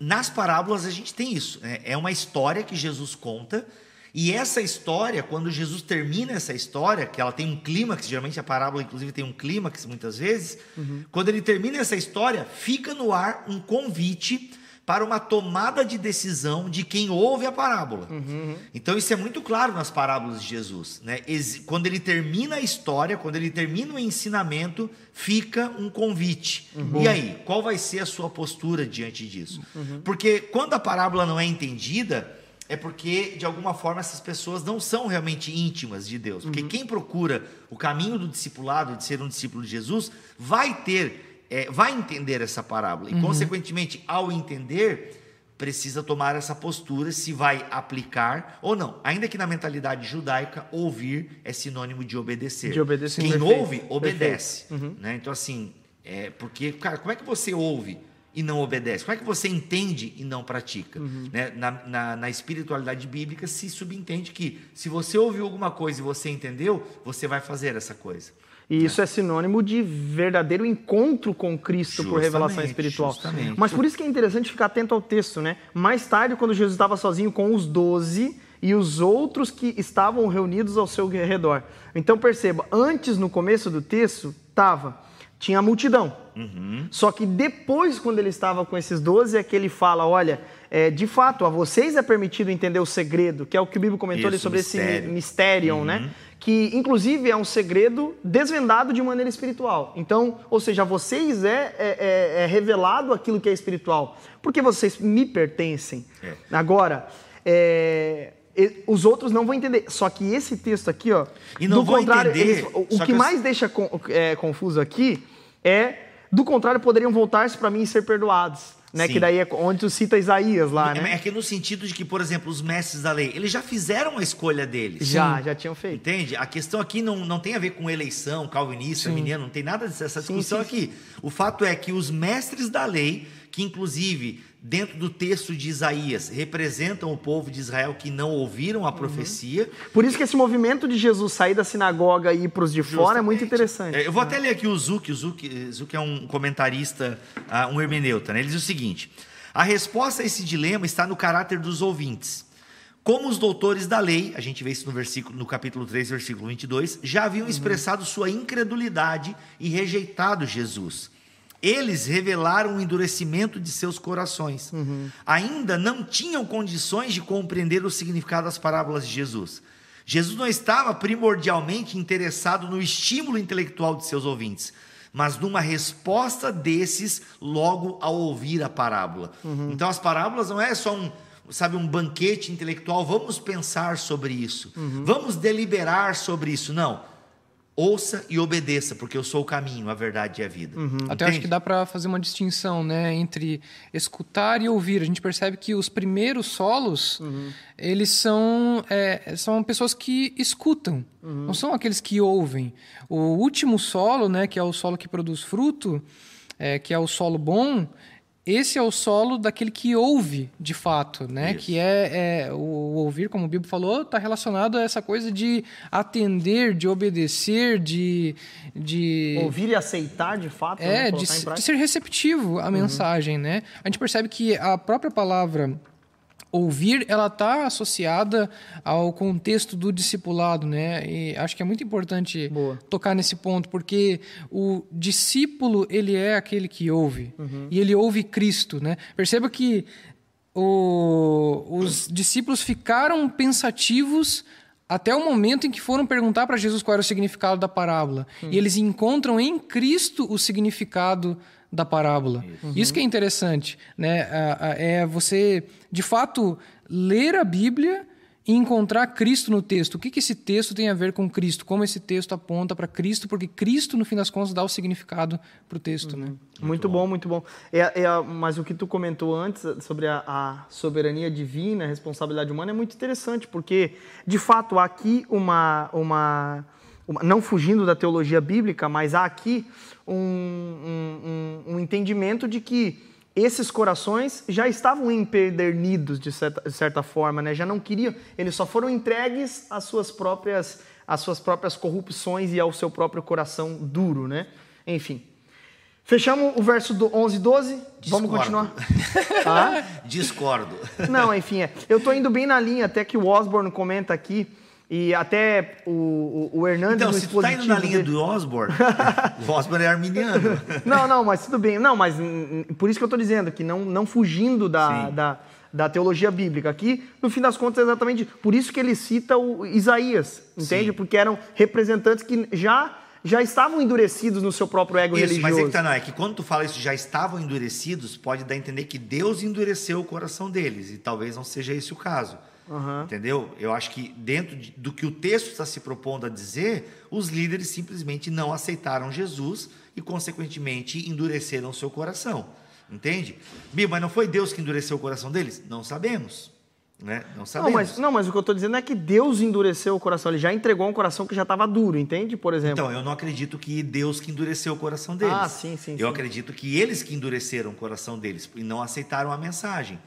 nas parábolas a gente tem isso. Né? É uma história que Jesus conta e essa história, quando Jesus termina essa história, que ela tem um clímax, geralmente a parábola inclusive tem um clímax muitas vezes, uhum. quando ele termina essa história, fica no ar um convite para uma tomada de decisão de quem ouve a parábola. Uhum. Então isso é muito claro nas parábolas de Jesus. Né? Quando ele termina a história, quando ele termina o ensinamento, fica um convite. Uhum. E aí, qual vai ser a sua postura diante disso? Uhum. Porque quando a parábola não é entendida, é porque, de alguma forma, essas pessoas não são realmente íntimas de Deus. Porque uhum. quem procura o caminho do discipulado, de ser um discípulo de Jesus, vai ter é, vai entender essa parábola. E, uhum. consequentemente, ao entender, precisa tomar essa postura se vai aplicar ou não. Ainda que na mentalidade judaica, ouvir é sinônimo de obedecer. De obedecer. Quem perfeito, ouve, obedece. Uhum. Né? Então, assim, é porque, cara, como é que você ouve? e não obedece? Como é que você entende e não pratica? Uhum. Né? Na, na, na, espiritualidade bíblica se subentende que se você ouviu alguma coisa e você entendeu, você vai fazer essa coisa. E isso é sinônimo de verdadeiro encontro com Cristo justamente, por revelação espiritual. Justamente. Mas por isso que é interessante ficar atento ao texto, né? Mais tarde, quando Jesus estava sozinho com os doze e os outros que estavam reunidos ao seu redor. Então perceba, antes no começo do texto estava tinha a multidão. Uhum. Só que depois, quando ele estava com esses doze, é que ele fala: olha, é, de fato, a vocês é permitido entender o segredo, que é o que o Bíblia comentou Isso, ali sobre mistério. esse mistério, uhum. né? Que inclusive é um segredo desvendado de maneira espiritual. Então, ou seja, a vocês é, é, é, é revelado aquilo que é espiritual, porque vocês me pertencem. É. Agora, é, os outros não vão entender. Só que esse texto aqui, ó, do contrário, entender, eles, o, que, que mais deixa é, confuso aqui é, do contrário, poderiam voltar-se para mim e ser perdoados né? Que daí é onde tu cita Isaías lá, né? É que no sentido de que, por exemplo, os mestres da lei, eles já fizeram a escolha deles. Já, Sim. já tinham feito. Entende? A questão aqui não, não tem a ver com eleição, calvinista, menino, não tem nada dessa discussão sim, sim. aqui. O fato é que os mestres da lei, que inclusive dentro do texto de Isaías, representam o povo de Israel que não ouviram a uhum. profecia. Por isso que esse movimento de Jesus sair da sinagoga e ir para os de Justamente. fora é muito interessante. É, eu vou até ler aqui o Zuc, o Zuc, Zuc é um comentarista, ah, um hermeneuta, né? ele diz o seguinte, a resposta a esse dilema está no caráter dos ouvintes. Como os doutores da lei, a gente vê isso no versículo no capítulo 3, versículo 22, já haviam expressado sua incredulidade e rejeitado Jesus. Eles revelaram o endurecimento de seus corações. Ainda não tinham condições de compreender o significado das parábolas de Jesus. Jesus não estava primordialmente interessado no estímulo intelectual de seus ouvintes, mas numa resposta desses logo ao ouvir a parábola. Então as parábolas não é só um, sabe, um banquete intelectual, vamos pensar sobre isso. Vamos deliberar sobre isso. Não. Ouça e obedeça, porque eu sou o caminho, a verdade e a vida. Até acho que dá para fazer uma distinção, né, entre escutar e ouvir. A gente percebe que os primeiros solos, eles são é, são pessoas que escutam, não são aqueles que ouvem. O último solo, né, que é o solo que produz fruto, é, que é o solo bom, esse é o solo daquele que ouve de fato, né? Isso. Que é, é, o, ouvir, como o Bibo falou, está relacionado a essa coisa de atender, de obedecer, de, de Ouvir e aceitar de fato, né? é, de, se- de prática. ser receptivo à mensagem, né? A gente percebe que a própria palavra ouvir, ela está associada ao contexto do discipulado, né? E acho que é muito importante Boa. tocar nesse ponto, porque o discípulo, ele é aquele que ouve. E ele ouve Cristo, né? Perceba que o- os discípulos ficaram pensativos até o momento em que foram perguntar para Jesus qual era o significado da parábola. E eles encontram em Cristo o significado da parábola. Isso, que é interessante, né? É você, de fato, ler a Bíblia e encontrar Cristo no texto. O que, que esse texto tem a ver com Cristo? Como esse texto aponta para Cristo? Porque Cristo, no fim das contas, dá o significado para o texto, né? Muito, bom. muito bom. É, é, mas o que tu comentou antes sobre a, a soberania divina, a responsabilidade humana é muito interessante, porque, de fato, há aqui uma, uma, uma- não fugindo da teologia bíblica, mas há aqui um, um- um- entendimento de que esses corações já estavam empedernidos de certa, de certa forma, né? já não queriam, eles só foram entregues às suas próprias, às suas próprias corrupções e ao seu próprio coração duro, né? Enfim. Fechamos o verso do 11 e 12. Vamos Discordo. continuar. Ah? Discordo. Não, enfim, é. eu tô indo bem na linha, até que o Osborne comenta aqui, e até o, o, o Hernandes Então, se tu tá indo na linha dele- do Osborne, o Osborne é arminiano. Não, não, mas tudo bem. Não, mas hum, por isso que eu tô dizendo, que não, não fugindo da, da, da teologia bíblica. Aqui, no fim das contas, é exatamente por isso que ele cita o Isaías, entende? Sim. Porque eram representantes que já, já estavam endurecidos no seu próprio ego Isso, religioso. mas é que tá, não, é que quando tu fala isso, já estavam endurecidos, pode dar a entender que Deus endureceu o coração deles, e talvez não seja esse o caso. Entendeu? Eu acho que dentro de- do que o texto está se propondo a dizer, os líderes simplesmente não aceitaram Jesus e, consequentemente, endureceram o seu coração. Entende? Bia, mas não foi Deus que endureceu o coração deles? Não sabemos. Né? Não Não sabemos. mas, não, mas o que eu estou dizendo é que Deus endureceu o coração. Ele já entregou um coração que já estava duro, entende? Por exemplo. Então, eu não acredito que Deus que endureceu o coração deles. Ah, sim, sim, Eu sim. acredito que eles que endureceram o coração deles e não aceitaram a mensagem.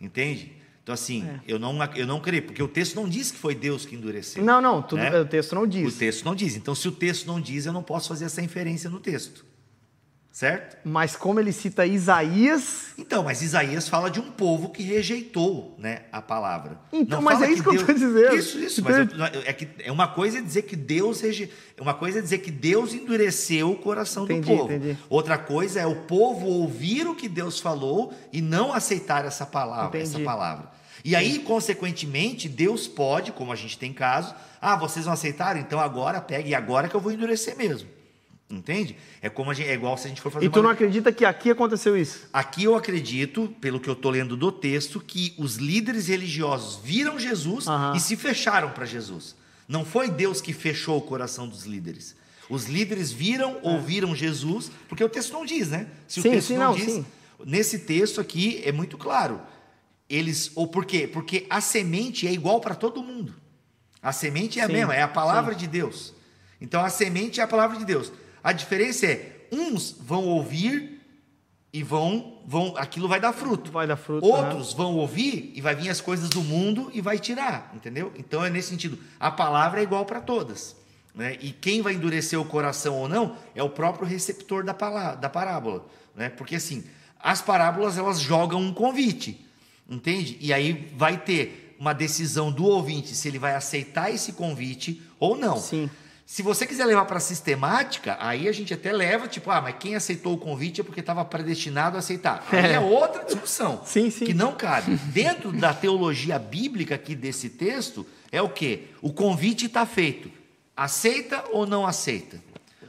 Entende? Então, assim, É. eu, não, eu não creio, porque o texto não diz que foi Deus que endureceu. não, não, tudo, né? o texto não diz. O texto não diz. Então, se o texto não diz, eu não posso fazer essa inferência no texto. Certo? Mas como ele cita Isaías. Então, mas Isaías fala de um povo que rejeitou né, a palavra. Então, Não mas é isso que eu tô dizendo. Isso, isso. Mas eu- é, que, é uma coisa é dizer que Deus reje... uma coisa é dizer que Deus endureceu o coração Entendi, do povo. entendi. Outra coisa é o povo ouvir o que Deus falou e não aceitar essa palavra, essa Entendi. palavra. E aí, consequentemente, Deus pode, como a gente tem casos, ah, vocês não aceitaram, então agora pega e agora que eu vou endurecer mesmo. Entende? É como a gente, é igual se a gente for fazer E tu uma não acredita que aqui aconteceu isso? Aqui eu acredito, pelo que eu estou lendo do texto, que os líderes religiosos viram Jesus Aham. e se fecharam para Jesus. Não foi Deus que fechou o coração dos líderes. Os líderes viram, ouviram Jesus, porque o texto não diz, né? Se É. Sim, o texto sim, não, não, diz, sim. nesse texto aqui é muito claro. Eles, ou por quê? Porque a semente é igual para todo mundo. A semente é a Sim, mesma, é a palavra de Deus. Então a semente é a palavra de Deus. A diferença é uns vão ouvir e vão vão aquilo vai dar fruto. Vai dar fruto, Outros vão ouvir e vai vir as coisas do mundo e vai tirar, entendeu? Então é nesse sentido. A palavra é igual para todas, né? E quem vai endurecer o coração ou não é o próprio receptor da palavra, da parábola, né? Porque assim, as parábolas elas jogam um convite, entende? E aí vai ter uma decisão do ouvinte se ele vai aceitar esse convite ou não. Sim. Se você quiser levar para sistemática, aí a gente até leva, tipo, ah, mas quem aceitou o convite é porque estava predestinado a aceitar. Aí é outra discussão. Sim, sim. Que não cabe. Dentro da teologia bíblica aqui desse texto, é o quê? O convite está feito. Aceita ou não aceita?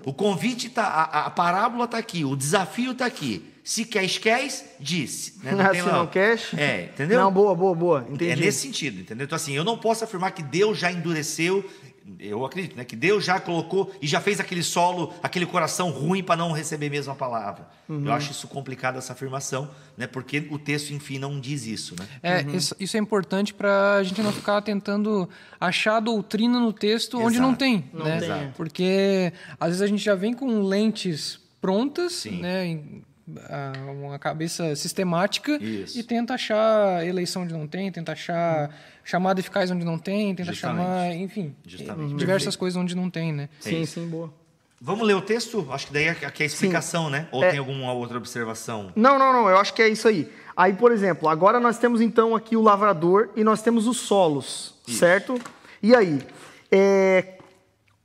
O convite está, a, a parábola está aqui, o desafio está aqui. Se queres, queres, disse. Né? Se não queres. É, entendeu? Não, boa, boa, boa. Entendi. É nesse sentido, entendeu? Então, assim, eu não posso afirmar que Deus já endureceu, eu acredito, né? Que Deus já colocou e já fez aquele solo, aquele coração ruim para não receber mesmo a palavra. Uhum. Eu acho isso complicado, essa afirmação, né? Porque o texto, enfim, não diz isso, né? É, Uhum. isso, isso é importante para a gente não ficar tentando achar doutrina no texto onde não Exato. tem, Não né? tem, é. Porque às vezes a gente já vem com lentes prontas, Sim. né? Uma cabeça sistemática Isso. e tenta achar eleição onde não tem, tenta achar chamada eficaz onde não tem, tenta Justamente. chamar, enfim, Justamente. diversas coisas onde não tem, né? Sim, isso. sim, boa. Vamos ler o texto? Acho que daí aqui é a explicação, né? Ou É. tem alguma outra observação? Não, não, não, eu acho que é isso aí. Aí, por exemplo, agora nós temos então aqui o lavrador e nós temos os solos, certo? E aí? É...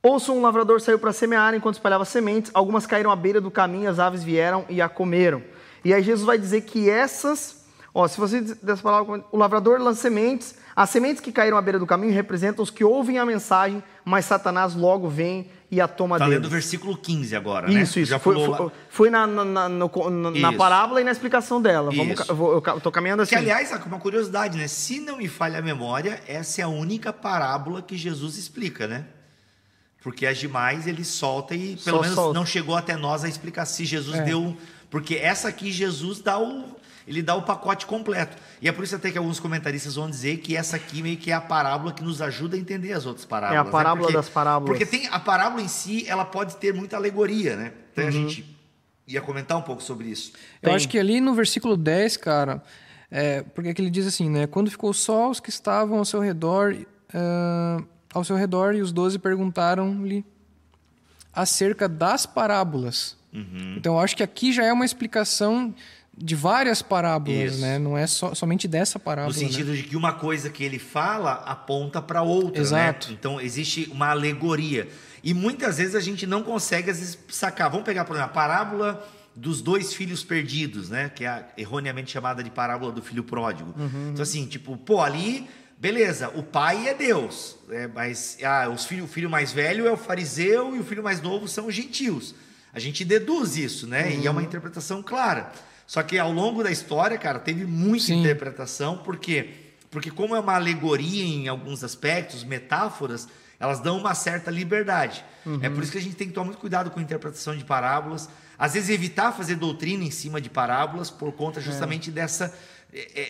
Ouçam, um lavrador saiu para semear enquanto espalhava sementes, algumas caíram à beira do caminho, as aves vieram e a comeram. E aí Jesus vai dizer que essas, ó, se você dessa palavra, o lavrador lança sementes, as sementes que caíram à beira do caminho representam os que ouvem a mensagem, mas Satanás logo vem e a toma Tá deles. lendo o versículo 15 agora, né? Isso, isso. Já foi, foi, foi na, na, na, no- na- Isso. parábola e na explicação dela. Vamos, eu, tô caminhando assim. Que, aliás, uma curiosidade, né? Se não me falha a memória, essa é a única parábola que Jesus explica, né? Porque as demais ele solta e pelo Só menos solta. não chegou até nós a explicar se Jesus É. deu. Porque essa aqui Jesus dá o. Ele dá o pacote completo. E é por isso até que alguns comentaristas vão dizer que essa aqui meio que é a parábola que nos ajuda a entender as outras parábolas. É a né? parábola Porque- das parábolas. Porque tem a parábola em si, ela pode ter muita alegoria, né? Então a Uhum. gente ia comentar um pouco sobre isso. Eu Tem. acho que ali no versículo 10, cara, é, porque aqui ele diz assim, né? Quando ficou só os que estavam ao seu redor, ah, ao seu redor, e os doze perguntaram-lhe acerca das parábolas. Uhum. Então, eu acho que aqui já é uma explicação de várias parábolas, Isso. né? Não é só, somente dessa parábola. No né? sentido de que uma coisa que ele fala aponta para outra, Exato. né? Então existe uma alegoria. E muitas vezes a gente não consegue às vezes, sacar. Vamos pegar, por exemplo, a parábola dos dois filhos perdidos, né? Que é erroneamente chamada de parábola do filho pródigo. Então assim, tipo, pô, ali, beleza, o pai é Deus, né? mas ah, os filho, o filho mais velho é o fariseu e o filho mais novo são os gentios. A gente deduz isso, né? E é uma interpretação clara. Só que ao longo da história, cara, teve muita Sim. interpretação, por quê? Porque como é uma alegoria em alguns aspectos, metáforas, elas dão uma certa liberdade. É por isso que a gente tem que tomar muito cuidado com a interpretação de parábolas. Às vezes evitar fazer doutrina em cima de parábolas por conta justamente dessa, eh, eh,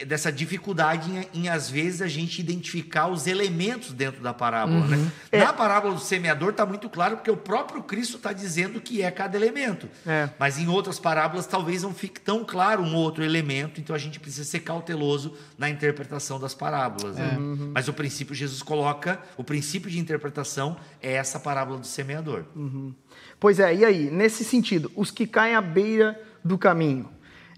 dessa dificuldade em, em, às vezes, a gente identificar os elementos dentro da parábola. Né? Na parábola do semeador está muito claro, porque o próprio Cristo está dizendo que é cada elemento. É. Mas em outras parábolas talvez não fique tão claro um outro elemento, então a gente precisa ser cauteloso na interpretação das parábolas. né? Mas o princípio Jesus coloca, o princípio de interpretação é essa parábola do semeador. Pois é, e aí? Nesse sentido, os que caem à beira do caminho.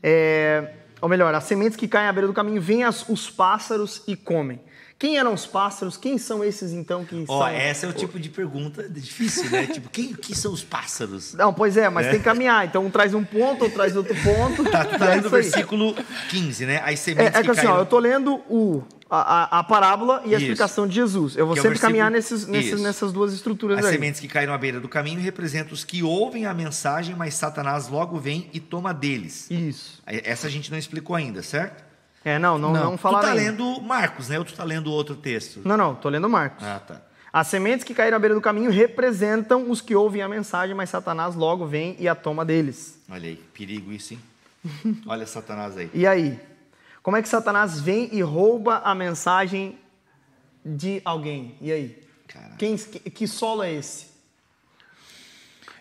É, ou melhor, as sementes que caem à beira do caminho, vêm as- os pássaros e comem. Quem eram os pássaros? Quem são esses, então, que Ó, são... essa é o tipo de pergunta difícil, né? tipo, quem que são os pássaros? Não, pois é, mas tem que caminhar. Então, um traz um ponto, outro traz outro ponto. Tá, tá é lendo o versículo 15, né? As É, sementes é que assim, ó, caíram... eu tô lendo o, a, a, parábola e a Isso. explicação de Jesus. Eu vou Que é sempre versículo- caminhar nesses, nesses, nessas duas estruturas As aí. sementes que caíram à beira do caminho representam os que ouvem a mensagem, mas Satanás logo vem e toma deles. Isso. Essa a gente não explicou ainda, certo? É, não, não, não, Não. falaram tu tá ainda. lendo Marcos, né? Ou tu tá lendo outro texto? Não, não, tô lendo Marcos. Ah, tá. As sementes que caíram à beira do caminho representam os que ouvem a mensagem, mas Satanás logo vem e a toma deles. Olha aí, perigo isso, hein? Olha Satanás aí. E aí? Como é que Satanás vem e rouba a mensagem de alguém? E aí? Caraca. Quem, que, que solo é esse?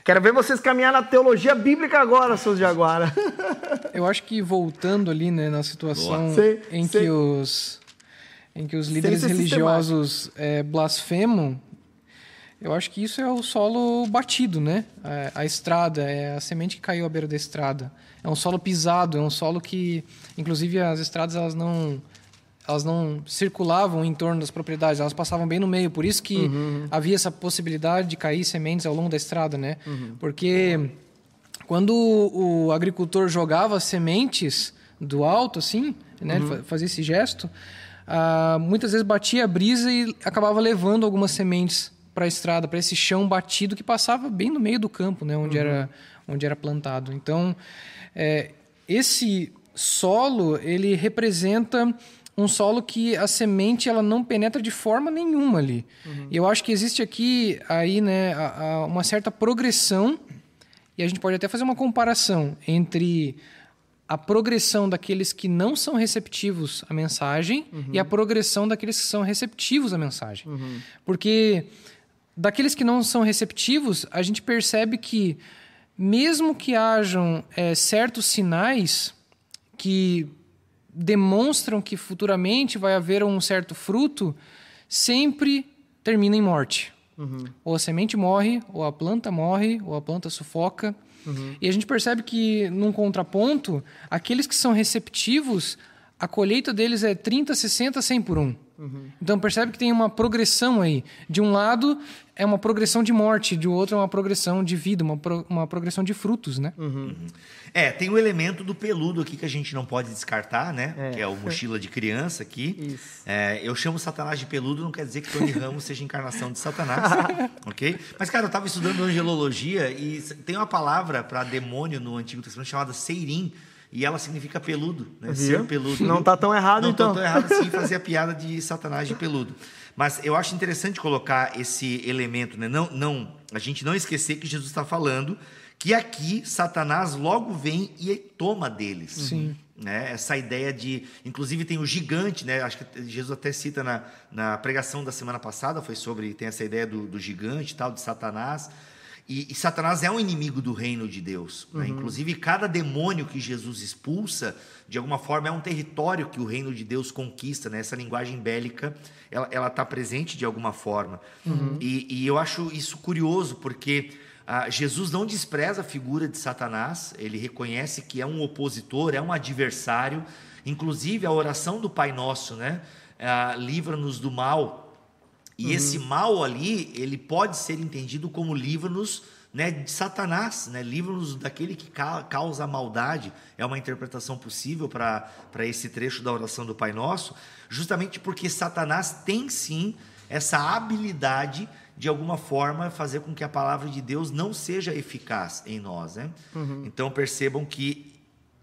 Quero ver vocês caminhar na teologia bíblica agora, seus jaguara. Eu acho que voltando ali, né, na situação. Sei, em sei. que os em que os líderes religiosos é, blasfemam, eu acho que isso é o solo batido, né? A, a estrada, é a semente que caiu à beira da estrada. É um solo pisado, é um solo que, inclusive, as estradas elas não elas não circulavam em torno das propriedades, elas passavam bem no meio. Por isso que uhum. havia essa possibilidade de cair sementes ao longo da estrada, né? Uhum. Porque quando o agricultor jogava sementes do alto, assim, né? Uhum. fazia esse gesto, uh, muitas vezes batia a brisa e acabava levando algumas sementes para a estrada, para esse chão batido que passava bem no meio do campo, né? Onde, era, onde era plantado. Então, é, esse solo, ele representa um solo que a semente ela não penetra de forma nenhuma ali. Uhum. E eu acho que existe aqui aí né, a, a uma certa progressão e a gente pode até fazer uma comparação entre a progressão daqueles que não são receptivos à mensagem uhum. e a progressão daqueles que são receptivos à mensagem. Uhum. Porque daqueles que não são receptivos, a gente percebe que, mesmo que hajam é, certos sinais que demonstram que futuramente vai haver um certo fruto, sempre termina em morte. Uhum. Ou a semente morre, ou a planta morre, ou a planta sufoca. Uhum. E a gente percebe que, num contraponto, aqueles que são receptivos, a colheita deles é 30, 60, 100 por um. Uhum. Então percebe que tem uma progressão aí. De um lado é uma progressão de morte, de outro é uma progressão de vida, uma, pro, uma progressão de frutos, né? Uhum. É, tem o elemento do peludo aqui que a gente não pode descartar, né? É. Que é o mochila de criança aqui. É, eu chamo Satanás de peludo, não quer dizer que Tony Ramos seja encarnação de Satanás, ok? Mas, cara, eu estava estudando angelologia e tem uma palavra para demônio no Antigo Testamento chamada Seirim e ela significa peludo, né? Ser peludo. Não está tão errado, não então. Não está tão errado assim fazer a piada de Satanás de peludo. Mas eu acho interessante colocar esse elemento, né? Não, não, a gente não esquecer que Jesus está falando que aqui Satanás logo vem e toma deles. Sim. Né? Essa ideia de. Inclusive tem o gigante, né? Acho que Jesus até cita na, na pregação da semana passada, foi sobre. Tem essa ideia do, do gigante tal, de Satanás. E, e, Satanás é um inimigo do reino de Deus. Né? Uhum. Inclusive, cada demônio que Jesus expulsa, de alguma forma, é um território que o reino de Deus conquista. Né? Essa linguagem bélica, ela está presente de alguma forma. Uhum. E, e, eu acho isso curioso, porque ah, Jesus não despreza a figura de Satanás, ele reconhece que é um opositor, é um adversário. Inclusive, a oração do Pai Nosso, né? Ah, livra-nos do mal e uhum. esse mal ali, ele pode ser entendido como livra-nos né, de Satanás, né? livra-nos daquele que ca causa a maldade. É uma interpretação possível para esse trecho da oração do Pai Nosso, justamente porque Satanás tem sim essa habilidade de alguma forma fazer com que a palavra de Deus não seja eficaz em nós. Né? Uhum. Então percebam que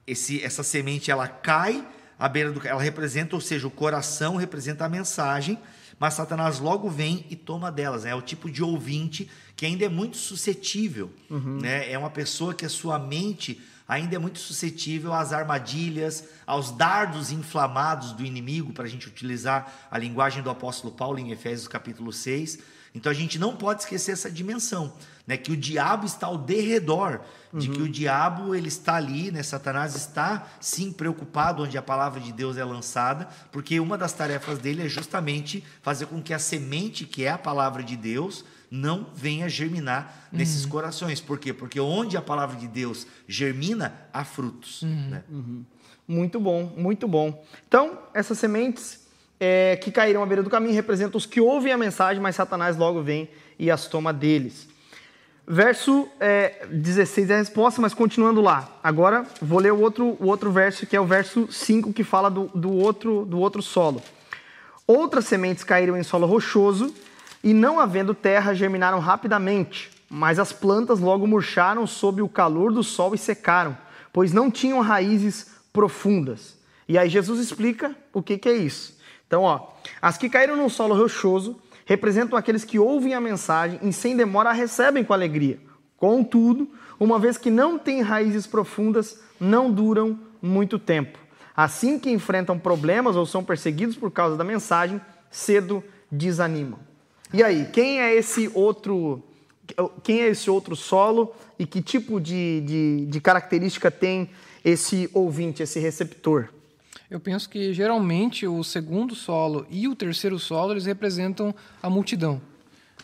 esse, essa semente ela cai à beira do. Ela representa, ou seja, o coração representa a mensagem mas Satanás logo vem e toma delas. Né? É o tipo de ouvinte que ainda é muito suscetível. Uhum. Né? É uma pessoa que a sua mente ainda é muito suscetível às armadilhas, aos dardos inflamados do inimigo, para a gente utilizar a linguagem do apóstolo Paulo em Efésios capítulo 6. Então a gente não pode esquecer essa dimensão, né? que o diabo está ao derredor, de uhum. que o diabo ele está ali, né? Satanás está sim preocupado onde a palavra de Deus é lançada, porque uma das tarefas dele é justamente fazer com que a semente que é a palavra de Deus não venha germinar uhum. nesses corações. Por quê? Porque onde a palavra de Deus germina, há frutos. Uhum. Né? Uhum. Muito bom, muito bom. Então, essas sementes é, que caíram à beira do caminho representam os que ouvem a mensagem, mas Satanás logo vem e as toma deles. Verso é, 16 é a resposta, mas continuando lá. Agora vou ler o outro, o outro verso, que é o verso 5, que fala do, do, outro, do outro solo. Outras sementes caíram em solo rochoso e, não havendo terra, germinaram rapidamente, mas as plantas logo murcharam sob o calor do sol e secaram, pois não tinham raízes profundas. E aí Jesus explica o que, que é isso. Então, ó, as que caíram no solo rochoso representam aqueles que ouvem a mensagem e sem demora a recebem com alegria. Contudo, uma vez que não têm raízes profundas, não duram muito tempo. Assim que enfrentam problemas ou são perseguidos por causa da mensagem, cedo desanimam. E aí, quem é esse outro quem é esse outro solo e que tipo de, de, de característica tem esse ouvinte, esse receptor? Eu penso que geralmente o segundo solo e o terceiro solo eles representam a multidão.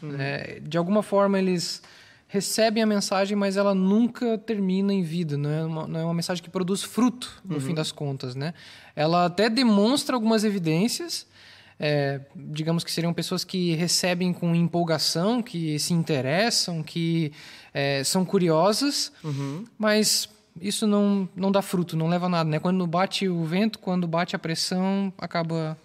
Uhum. É, de alguma forma eles recebem a mensagem, mas ela nunca termina em vida, não é uma, não é uma mensagem que produz fruto, no uhum. fim das contas. Né? Ela até demonstra algumas evidências, é, digamos que seriam pessoas que recebem com empolgação, que se interessam, que é, são curiosas, uhum. mas isso não, não dá fruto, não leva a nada. Né? Quando bate o vento, quando bate a pressão, acaba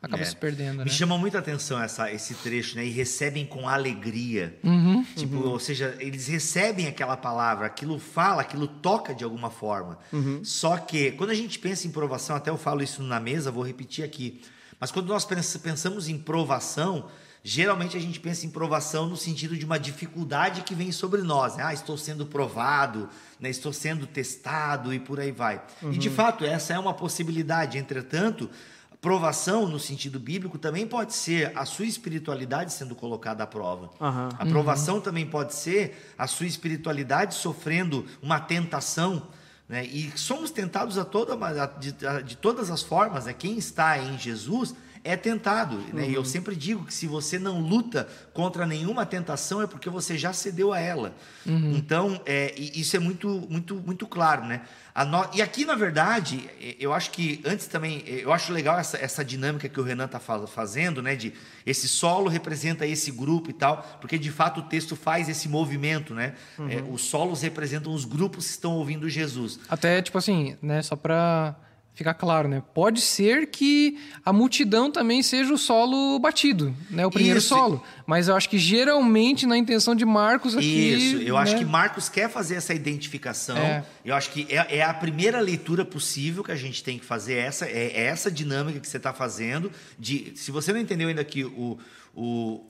acaba é. se perdendo. Me né? chama muita atenção essa, esse trecho, né? E recebem com alegria. Uhum, tipo, uhum. ou seja, eles recebem aquela palavra, aquilo fala, aquilo toca de alguma forma. Uhum. Só que quando a gente pensa em provação, até eu falo isso na mesa, vou repetir aqui. Mas quando nós pensamos em provação, geralmente a gente pensa em provação no sentido de uma dificuldade que vem sobre nós. Né? Ah, estou sendo provado, né? estou sendo testado e por aí vai. Uhum. E de fato, essa é uma possibilidade. Entretanto, provação no sentido bíblico também pode ser a sua espiritualidade sendo colocada à prova. Uhum. A provação uhum. também pode ser a sua espiritualidade sofrendo uma tentação. Né? E somos tentados a toda, de, de todas as formas. Né? Quem está em Jesus é tentado. Né? Uhum. E eu uhum. sempre digo que se você não luta contra nenhuma tentação é porque você já cedeu a ela. Uhum. Então, é, isso é muito, muito, muito claro. Né? No... E aqui, na verdade, eu acho que antes também, eu acho legal essa, essa dinâmica que o Renan está fazendo, né? De esse solo representa esse grupo e tal, porque de fato o texto faz esse movimento, né? Uhum. É, os solos representam os grupos que estão ouvindo Jesus. Até, tipo assim, né? Só para ficar claro, né? Pode ser que a multidão também seja o solo batido, né? O primeiro Isso. solo. Mas eu acho que geralmente na intenção de Marcos aqui. Isso, eu né? acho que Marcos quer fazer essa identificação. É. Eu acho que é, é, a primeira leitura possível que a gente tem que fazer. Essa é, é essa dinâmica que você está fazendo. De, se você não entendeu ainda que o, o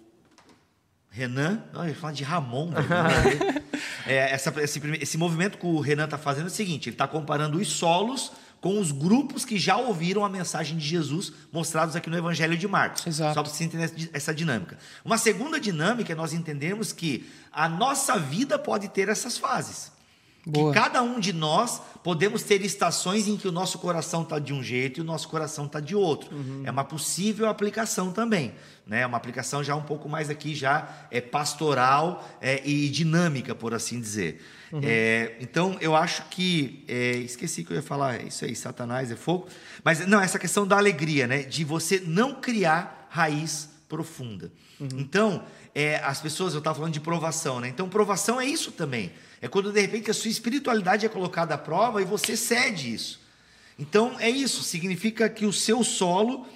Renan, não, eu ia falar de Ramon. Né? é, essa, esse, esse movimento que o Renan está fazendo é o seguinte: ele está comparando os solos com os grupos que já ouviram a mensagem de Jesus mostrados aqui no Evangelho de Marcos. Exato. Só para você entender essa dinâmica. Uma segunda dinâmica é nós entendemos que a nossa vida pode ter essas fases. Boa. Que cada um de nós podemos ter estações em que o nosso coração está de um jeito e o nosso coração está de outro. Uhum. É uma possível aplicação também. Né? Uma aplicação já um pouco mais aqui, já é pastoral é, e dinâmica, por assim dizer. Uhum. É, então, eu acho que. É, esqueci que eu ia falar, é isso aí, Satanás é fogo. Mas, não, essa questão da alegria, né? De você não criar raiz profunda. Uhum. Então, é, as pessoas, eu estava falando de provação, né? Então, provação é isso também. É quando, de repente, a sua espiritualidade é colocada à prova e você cede isso. Então, é isso. Significa que o seu solo,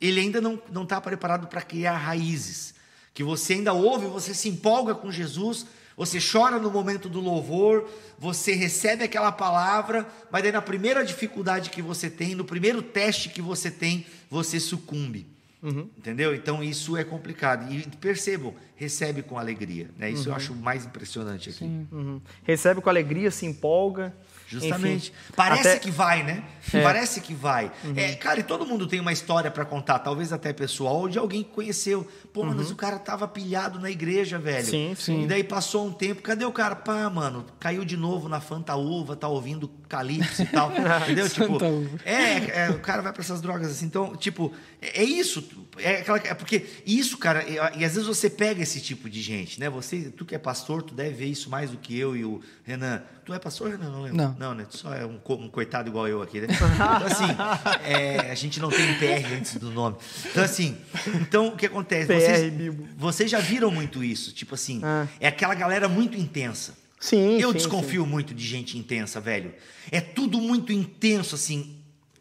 ele ainda não está preparado para criar raízes. Que você ainda ouve, você se empolga com Jesus você chora no momento do louvor, você recebe aquela palavra, mas daí na primeira dificuldade que você tem, no primeiro teste que você tem, você sucumbe. Uhum. Entendeu? Então isso é complicado. E percebam, recebe com alegria. Né? Isso uhum. eu acho mais impressionante aqui. Uhum. Recebe com alegria, se empolga. Justamente. Enfim, Parece até... que vai, né? É. Parece que vai. Uhum. É, cara, e todo mundo tem uma história para contar, talvez até pessoal, ou de alguém que conheceu. Pô, uhum. mas o cara tava pilhado na igreja, velho. Sim, sim. E daí passou um tempo, cadê o cara? Pá, mano, caiu de novo na Fanta Uva, tá ouvindo Calypso e tal. entendeu? Tipo, é, é, o cara vai para essas drogas assim. Então, tipo, é, é isso. É, aquela, é porque isso, cara, e, e, às vezes você pega esse tipo de gente, né? Você, tu que é pastor, tu deve ver isso mais do que eu e o Renan. Tu é pastor, Renan? Não lembro. Não. Não, né? Tu só é um, um coitado igual eu aqui, né? Então, assim, é, a gente não tem PR antes do nome. Então, assim, então o que acontece? PR, vocês, vocês já viram muito isso. Tipo assim, ah. é aquela galera muito intensa. Sim, Eu sim, desconfio sim. muito de gente intensa, velho. É tudo muito intenso, assim.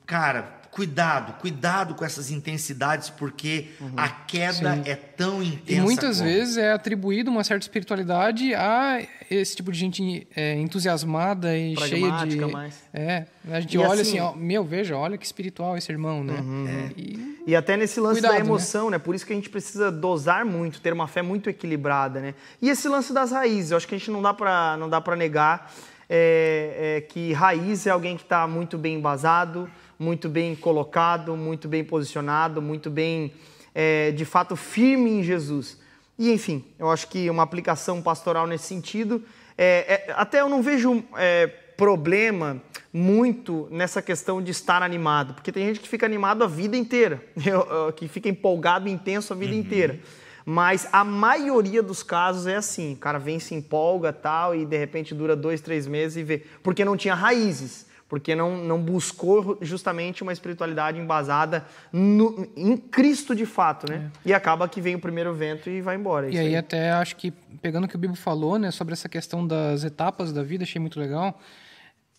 Cara, cuidado, cuidado com essas intensidades, porque uhum. a queda Sim. é tão intensa. E muitas como... vezes é atribuído uma certa espiritualidade a esse tipo de gente é, entusiasmada e cheia de. Mais. É, a gente e olha assim, assim ó, meu, veja, olha que espiritual esse irmão, né? Uhum. É. E... e... até nesse lance cuidado, da né? emoção, né? né? Por isso que a gente precisa dosar muito, ter uma fé muito equilibrada, né? E esse lance das raízes, eu acho que a gente não dá para não dá para negar é, é, que raiz é alguém que está muito bem embasado muito bem colocado, muito bem posicionado, muito bem, é, de fato, firme em Jesus. E, enfim, eu acho que uma aplicação pastoral nesse sentido, é, é, até eu não vejo é, problema muito nessa questão de estar animado, porque tem gente que fica animado a vida inteira, que fica empolgado, intenso a vida uhum. inteira. Mas a maioria dos casos é assim: o cara vem, se empolga tal, e de repente dura dois, três meses e vê. Porque não tinha raízes porque não, não buscou justamente uma espiritualidade embasada no, em Cristo de fato, né? É. E acaba que vem o primeiro vento e vai embora. É e aí, aí, até acho que, pegando o que o Bibo falou, né, sobre essa questão das etapas da vida, achei muito legal,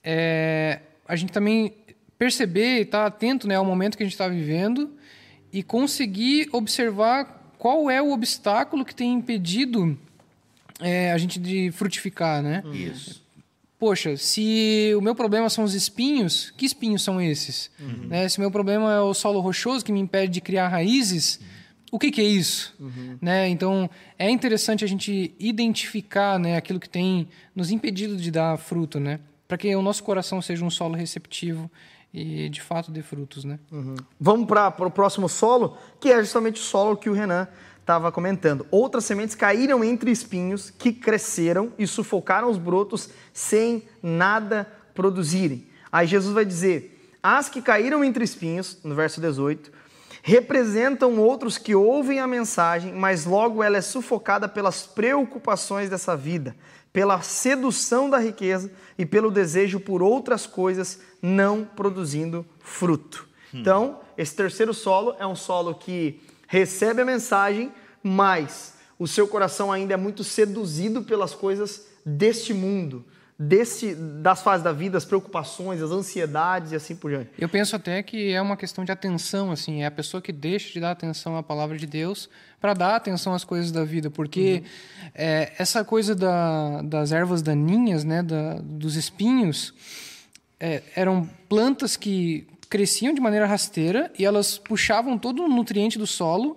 é, a gente também perceber e estar tá atento né, ao momento que a gente está vivendo e conseguir observar qual é o obstáculo que tem impedido é, a gente de frutificar, né? Isso poxa, se o meu problema são os espinhos, que espinhos são esses? Uhum. Né? Se o meu problema é o solo rochoso que me impede de criar raízes, o que, que, é isso? Uhum. Né? Então, é interessante a gente identificar né, aquilo que tem nos impedido de dar fruto, né? para que o nosso coração seja um solo receptivo e de fato dê frutos. Né? Uhum. Vamos para o próximo solo, que é justamente o solo que o Renan estava comentando. Outras sementes caíram entre espinhos que cresceram e sufocaram os brotos sem nada produzirem. Aí Jesus vai dizer: As que caíram entre espinhos, no verso 18, representam outros que ouvem a mensagem, mas logo ela é sufocada pelas preocupações dessa vida, pela sedução da riqueza e pelo desejo por outras coisas, não produzindo fruto. Hum. Então, esse terceiro solo é um solo que recebe a mensagem, mas o seu coração ainda é muito seduzido pelas coisas deste mundo, desse, das fases da vida, as preocupações, as ansiedades e assim por diante. Eu penso até que é uma questão de atenção, assim, é a pessoa que deixa de dar atenção à palavra de Deus para dar atenção às coisas da vida, porque uhum. é, essa coisa da, das ervas daninhas, né, da, dos espinhos, é, eram plantas que cresciam de maneira rasteira e elas puxavam todo o nutriente do solo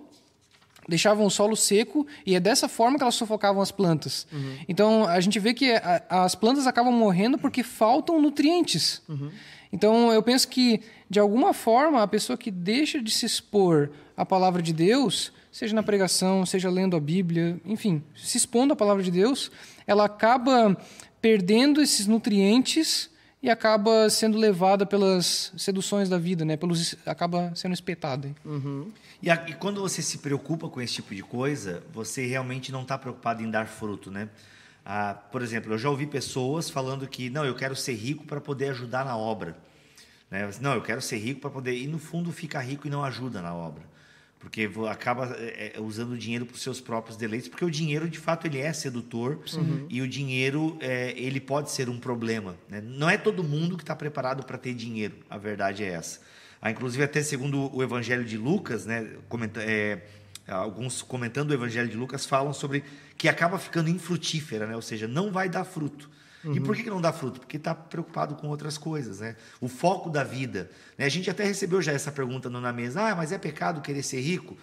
deixavam o solo seco e é dessa forma que elas sufocavam as plantas. Uhum. Então a gente vê que a, as plantas acabam morrendo porque faltam nutrientes. Uhum. Então eu penso que de alguma forma a pessoa que deixa de se expor à palavra de Deus, seja na pregação, seja lendo a Bíblia, enfim, se expondo à palavra de Deus, ela acaba perdendo esses nutrientes e acaba sendo levada pelas seduções da vida, né? Pelos, acaba sendo espetada. Uhum. E, a, e, quando você se preocupa com esse tipo de coisa, você realmente não está preocupado em dar fruto, né? Ah, por exemplo, eu já ouvi pessoas falando que não, eu quero ser rico para poder ajudar na obra. Né? Não, eu quero ser rico para poder. E no fundo fica rico e não ajuda na obra porque acaba é, é, usando o dinheiro para os seus próprios deleites, porque o dinheiro de fato ele é sedutor uhum. e o dinheiro é, ele pode ser um problema. Né? Não é todo mundo que está preparado para ter dinheiro, a verdade é essa. Ah, inclusive até segundo o Evangelho de Lucas, né, comenta, é, alguns comentando o Evangelho de Lucas falam sobre que acaba ficando infrutífera, né? ou seja, não vai dar fruto. Uhum. E por que não dá fruto? Porque está preocupado com outras coisas, né? O foco da vida. Né? A gente até recebeu já essa pergunta na mesa. Ah, mas é pecado querer ser rico?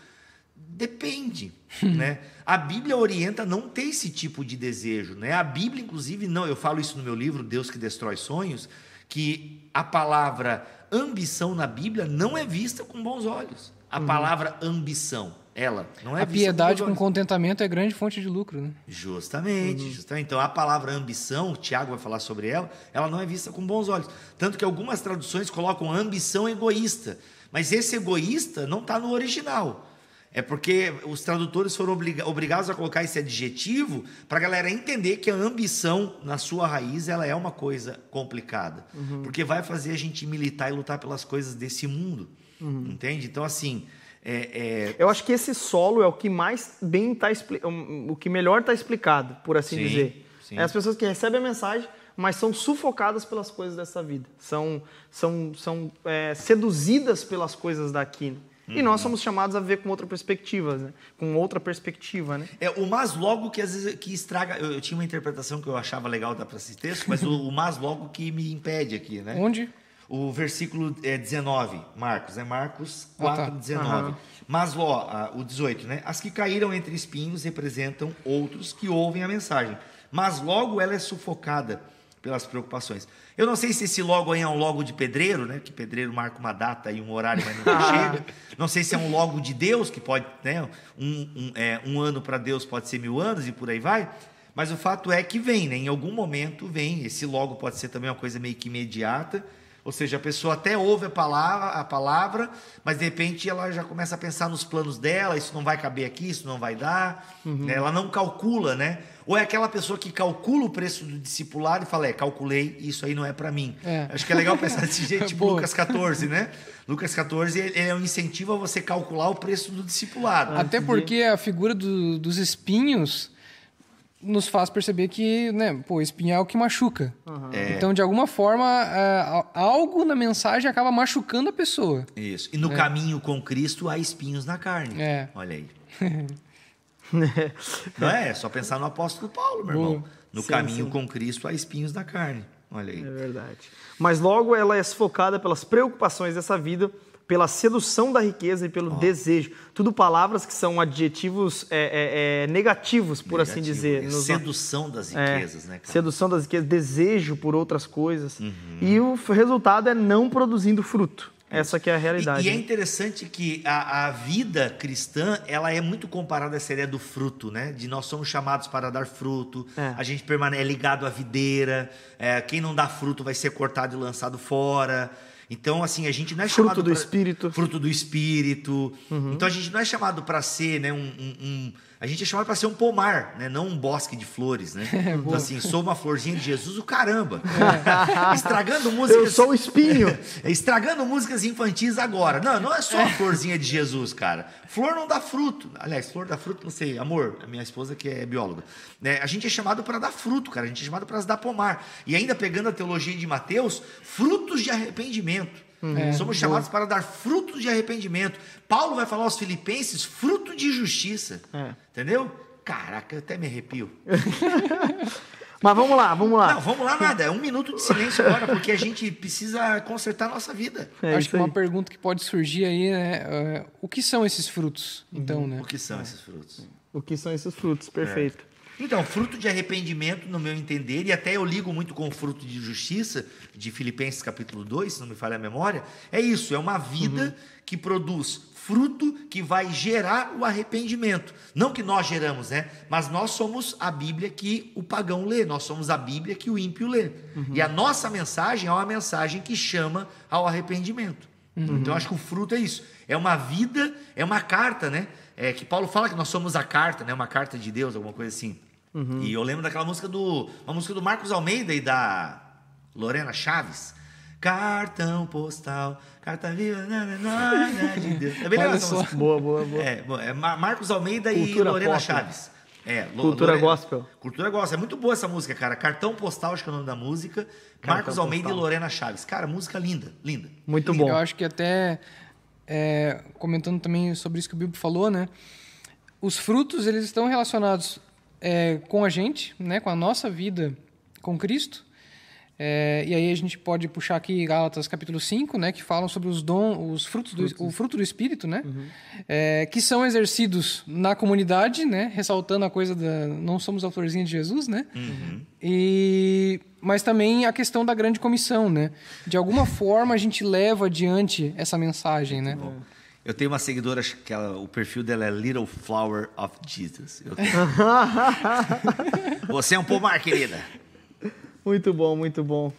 Depende, né? A Bíblia orienta a não ter esse tipo de desejo, né? A Bíblia, inclusive, não. Eu falo isso no meu livro, Deus que destrói sonhos, que a palavra ambição na Bíblia não é vista com bons olhos. A uhum. palavra ambição ela não é a piedade com contentamento é grande fonte de lucro, né? Justamente, uhum. justamente. Então a palavra ambição, o Tiago vai falar sobre ela, ela não é vista com bons olhos. Tanto que algumas traduções colocam ambição egoísta, mas esse egoísta não está no original. É porque os tradutores foram obrigados a colocar esse adjetivo para a galera entender que a ambição, na sua raiz, ela é uma coisa complicada. Uhum. Porque vai fazer a gente militar e lutar pelas coisas desse mundo. Uhum. Entende? Então, assim, é, é... Eu acho que esse solo é o que mais bem está o que melhor está explicado, por assim sim, dizer. Sim. É as pessoas que recebem a mensagem, mas são sufocadas pelas coisas dessa vida, são, são, são é, seduzidas pelas coisas daqui. Uhum. E nós uhum. somos chamados a ver com outra perspectiva, né? com outra perspectiva, né? É o mas logo que às vezes que estraga. Eu, eu tinha uma interpretação que eu achava legal da para esse texto, mas o, o mas logo que me impede aqui, né? Onde? O versículo é, 19, Marcos, é Marcos 4, ah, tá. 19. Uhum. Mas ó, o 18, né? As que caíram entre espinhos representam outros que ouvem a mensagem, mas logo ela é sufocada pelas preocupações. Eu não sei se esse logo aí é um logo de pedreiro, né? Que pedreiro marca uma data e um horário, mas nunca chega. Não sei se é um logo de Deus, que pode, né? Um, um, é, um ano para Deus pode ser mil anos e por aí vai. Mas o fato é que vem, né? Em algum momento vem. Esse logo pode ser também uma coisa meio que imediata Ou seja, a pessoa até ouve a palavra, a palavra, mas de repente ela já começa a pensar nos planos dela, isso não vai caber aqui, isso não vai dar. Né? Ela não calcula, né? Ou é aquela pessoa que calcula o preço do discipulado e fala, é, calculei, isso aí não é para mim. É. Acho que é legal pensar desse jeito, tipo Boa. Lucas 14, né? Lucas 14 ele é um incentivo a você calcular o preço do discipulado. Até porque a figura do- dos espinhos nos faz perceber que, né, pô, espinho é o que machuca. É. Então, de alguma forma, é, algo na mensagem acaba machucando a pessoa. Isso. E no caminho com Cristo há espinhos na carne. É. Olha aí. Não é? É só pensar no apóstolo Paulo, meu Boa. irmão. No Sim, caminho sim. com Cristo há espinhos na carne. Olha aí. É verdade. Mas logo ela é sufocada pelas preocupações dessa vida, pela sedução da riqueza e pelo desejo. Tudo palavras que são adjetivos é, é, é, negativos, por assim Negativo. dizer. É nos- Sedução das é, riquezas, né, cara? Sedução das riquezas, desejo por outras coisas. Uhum. E o resultado é não produzindo fruto. Essa que é a realidade. E, e é interessante que a, a vida cristã, ela é muito comparada a essa ideia do fruto, né? De nós somos chamados para dar fruto, É. a gente permanece ligado à videira, é, quem não dá fruto vai ser cortado e lançado fora. Então, assim, a gente não é Fruto chamado do pra- Espírito. Uhum. Fruto do Espírito. Então, a gente não é chamado para ser, né, um, um- um- A gente é chamado para ser um pomar, né? Não um bosque de flores, né? então, assim, sou uma florzinha de Jesus, o caramba. Estragando músicas... Eu sou o espinho. Estragando músicas infantis agora. Não, não é só a florzinha de Jesus, cara. Flor não dá fruto. Aliás, flor dá fruto, não sei. Amor, a minha esposa que é bióloga. Né, a gente é chamado para dar fruto, cara. A gente é chamado para dar pomar. E ainda pegando a teologia de Mateus, frutos de arrependimento. É, Somos chamados para dar frutos de arrependimento. Paulo vai falar aos filipenses, fruto de justiça. É. Entendeu? Caraca, eu até me arrepio. Mas vamos lá, vamos lá. Não, vamos lá, nada. É um minuto de silêncio agora, porque a gente precisa consertar a nossa vida. É Acho que uma pergunta que pode surgir aí é é, o que são esses frutos, Uhum. então, né? O que são esses frutos? O que são esses frutos? Perfeito. Então, fruto de arrependimento, no meu entender, e até eu ligo muito com o fruto de justiça, de Filipenses capítulo 2, se não me falha a memória, é isso, é uma vida que produz fruto que vai gerar o arrependimento. Não que nós geramos, né? Mas nós somos a Bíblia que o pagão lê, nós somos a Bíblia que o ímpio lê. E a nossa mensagem é uma mensagem que chama ao arrependimento. Então, eu acho que o fruto é isso. É uma vida, é uma carta, né? É que Paulo fala que nós somos a carta, né? Uma carta de Deus, alguma coisa assim. E eu lembro daquela música do, uma música do Marcos Almeida e da Lorena Chaves. Cartão postal, carta viva na memória de Deus. É bem legal essa música. Boa, boa, boa. É, é Mar- Marcos Almeida e Cultura Lorena pop. Chaves. É, Cultura Lorena- gospel. Cultura gospel. É muito boa essa música, cara. Cartão postal, acho que é o nome da música. Cartão Marcos Almeida postal. e Lorena Chaves. Cara, música linda, linda. Muito bom. Eu acho que até é, comentando também sobre isso que o Bíblia falou, né? Os frutos eles estão relacionados é, com a gente, né? Com a nossa vida com Cristo. É, e aí a gente pode puxar aqui Gálatas capítulo 5, né, que falam sobre os dons, os frutos, do, o fruto do espírito, né, é, que são exercidos na comunidade, né, ressaltando a coisa da não somos a florzinha de Jesus, né, e mas também a questão da grande comissão, né, de alguma forma a gente leva adiante essa mensagem, né. Eu tenho uma seguidora que ela- o perfil dela é Little Flower of Jesus. Você é um pomar, querida. Muito bom, muito bom.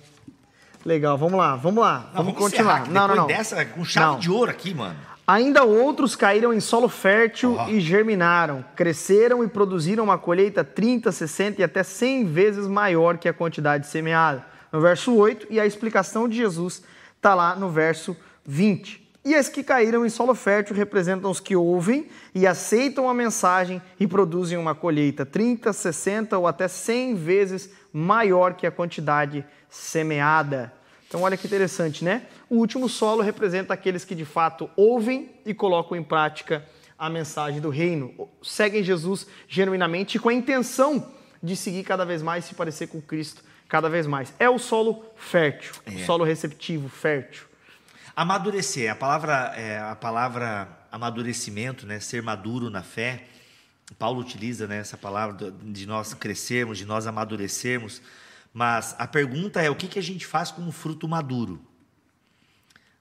Legal, vamos lá, vamos lá. Não, vamos, continuar. Não, não, não. dessa, com chave Não. de ouro aqui, mano. Ainda outros caíram em solo fértil Ó. e germinaram, cresceram e produziram uma colheita 30, 60 e até 100 vezes maior que a quantidade semeada. No verso 8, e a explicação de Jesus está lá no verso 20. E as que caíram em solo fértil representam os que ouvem e aceitam a mensagem e produzem uma colheita 30, 60 ou até 100 vezes maior que a quantidade semeada. Então, olha que interessante, né? O último solo representa aqueles que de fato ouvem e colocam em prática a mensagem do reino, seguem Jesus genuinamente com a intenção de seguir cada vez mais, se parecer com Cristo cada vez mais. É o solo fértil, o É. solo receptivo, fértil. Amadurecer, a palavra, é, a palavra amadurecimento, né, ser maduro na fé, Paulo utiliza né, essa palavra de nós crescermos, de nós amadurecermos, mas a pergunta é o que, que a gente faz com um fruto maduro?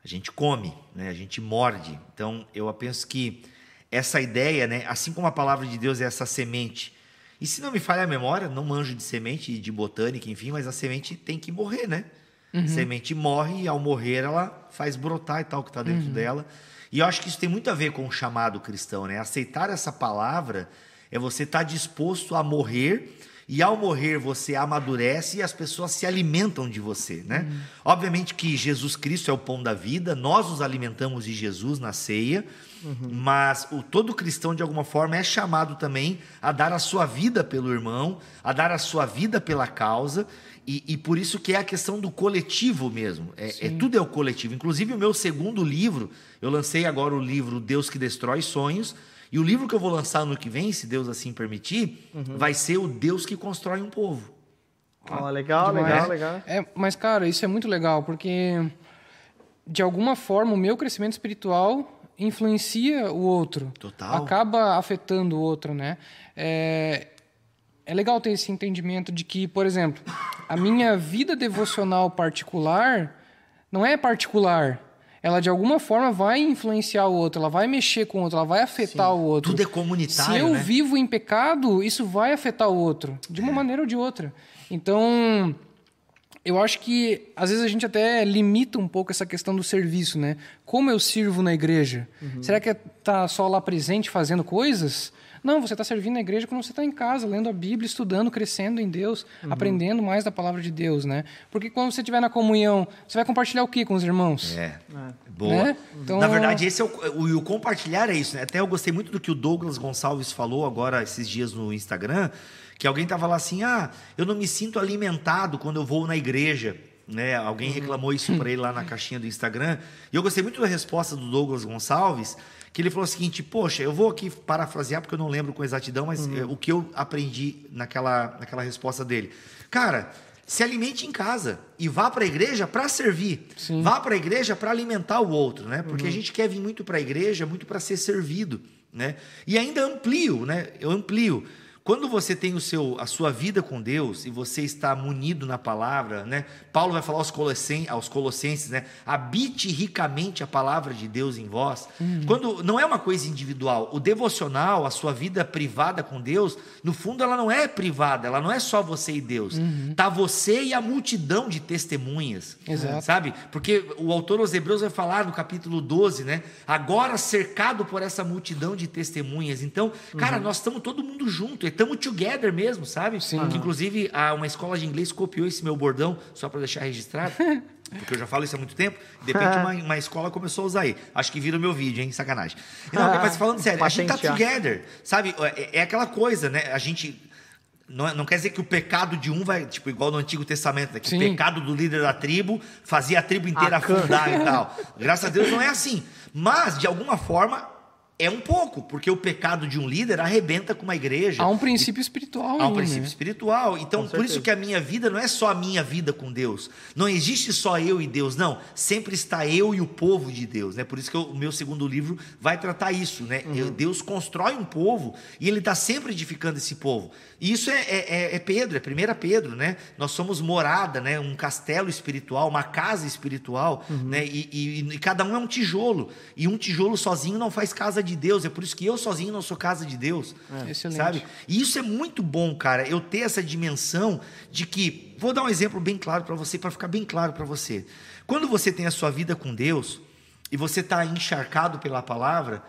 A gente come, né, a gente morde. Então eu penso que essa ideia, né, assim como a palavra de Deus é essa semente, e se não me falha a memória, não manjo de semente, de botânica, enfim, mas a semente tem que morrer, né? Uhum. Semente morre e ao morrer ela faz brotar e tal o que está dentro uhum. dela. E eu acho que isso tem muito a ver com o chamado cristão, né? Aceitar essa palavra é você estar tá disposto a morrer e ao morrer você amadurece e as pessoas se alimentam de você, né? Uhum. Obviamente que Jesus Cristo é o pão da vida, nós nos alimentamos de Jesus na ceia, uhum. mas o todo cristão de alguma forma é chamado também a dar a sua vida pelo irmão, a dar a sua vida pela causa. E, e por isso que é a questão do coletivo mesmo. É, é, tudo é o coletivo. Inclusive o meu segundo livro, eu lancei agora o livro Deus que destrói sonhos e o livro que eu vou lançar ano que vem, se Deus assim permitir, uhum. vai ser o Deus que constrói um povo. Oh, legal, legal, legal. É, mas, cara, isso é muito legal, porque de alguma forma o meu crescimento espiritual influencia o outro. Total. Acaba afetando o outro, né? É, é legal ter esse entendimento de que, por exemplo, a minha vida devocional particular não é particular ela de alguma forma vai influenciar o outro, ela vai mexer com o outro, ela vai afetar Sim. o outro. Tudo é comunitário. Se eu né? vivo em pecado, isso vai afetar o outro, de uma é. maneira ou de outra. Então, eu acho que às vezes a gente até limita um pouco essa questão do serviço, né? Como eu sirvo na igreja? Uhum. Será que é tá só lá presente fazendo coisas? Não, você está servindo na igreja quando você está em casa, lendo a Bíblia, estudando, crescendo em Deus, uhum. aprendendo mais da palavra de Deus, né? Porque quando você estiver na comunhão, você vai compartilhar o que com os irmãos? É, é. boa. Né? Então, na verdade, esse é o, o, o, compartilhar é isso, né? Até eu gostei muito do que o Douglas Gonçalves falou agora esses dias no Instagram, que alguém estava lá assim, ah, eu não me sinto alimentado quando eu vou na igreja. Né? Alguém uhum. reclamou isso para ele lá na caixinha do Instagram. E eu gostei muito da resposta do Douglas Gonçalves, que ele falou o seguinte: Poxa, eu vou aqui parafrasear porque eu não lembro com exatidão, mas uhum. é, o que eu aprendi naquela, naquela resposta dele. Cara, se alimente em casa e vá para a igreja para servir. Sim. Vá para a igreja para alimentar o outro, né? Porque uhum. a gente quer vir muito para a igreja, muito para ser servido, né? E ainda amplio, né? Eu amplio. Quando você tem o seu, a sua vida com Deus e você está munido na palavra, né? Paulo vai falar aos colossenses, aos colossenses né? Habite ricamente a palavra de Deus em vós. Uhum. Quando não é uma coisa individual, o devocional, a sua vida privada com Deus, no fundo ela não é privada, ela não é só você e Deus. Uhum. Tá você e a multidão de testemunhas. Exato. Sabe? Porque o autor aos Hebreus vai falar no capítulo 12, né? Agora cercado por essa multidão de testemunhas. Então, cara, uhum. nós estamos todo mundo junto estamos together mesmo, sabe? Sim. Que, inclusive, uma escola de inglês copiou esse meu bordão, só para deixar registrado. Porque eu já falo isso há muito tempo. De repente, uma, uma escola começou a usar aí. Acho que vira o meu vídeo, hein? Sacanagem. Não, mas falando sério, a gente tá together, sabe? É, é aquela coisa, né? A gente não, não, quer dizer que o pecado de um vai, tipo, igual no Antigo Testamento, né? que Sim. o pecado do líder da tribo fazia a tribo inteira afundar e tal. Graças a Deus não é assim. Mas, de alguma forma, é um pouco, porque o pecado de um líder arrebenta com uma igreja. Há um princípio espiritual. Há um princípio né? espiritual. Então, por isso que a minha vida não é só a minha vida com Deus. Não existe só eu e Deus, não. Sempre está eu e o povo de Deus. Né? Por isso que eu, o meu segundo livro vai tratar isso. Né? Uhum. Deus constrói um povo e ele está sempre edificando esse povo. E isso é, é, é, é Pedro, é 1 Pedro, né? Nós somos morada, né? Um castelo espiritual, uma casa espiritual, uhum. né? E, e, e, cada um é um tijolo. E um tijolo sozinho não faz casa de Deus. É por isso que eu sozinho não sou casa de Deus. É. Excelente. Sabe? E isso é muito bom, cara. Eu ter essa dimensão de que. Vou dar um exemplo bem claro para você, para ficar bem claro para você. Quando você tem a sua vida com Deus e você está encharcado pela palavra,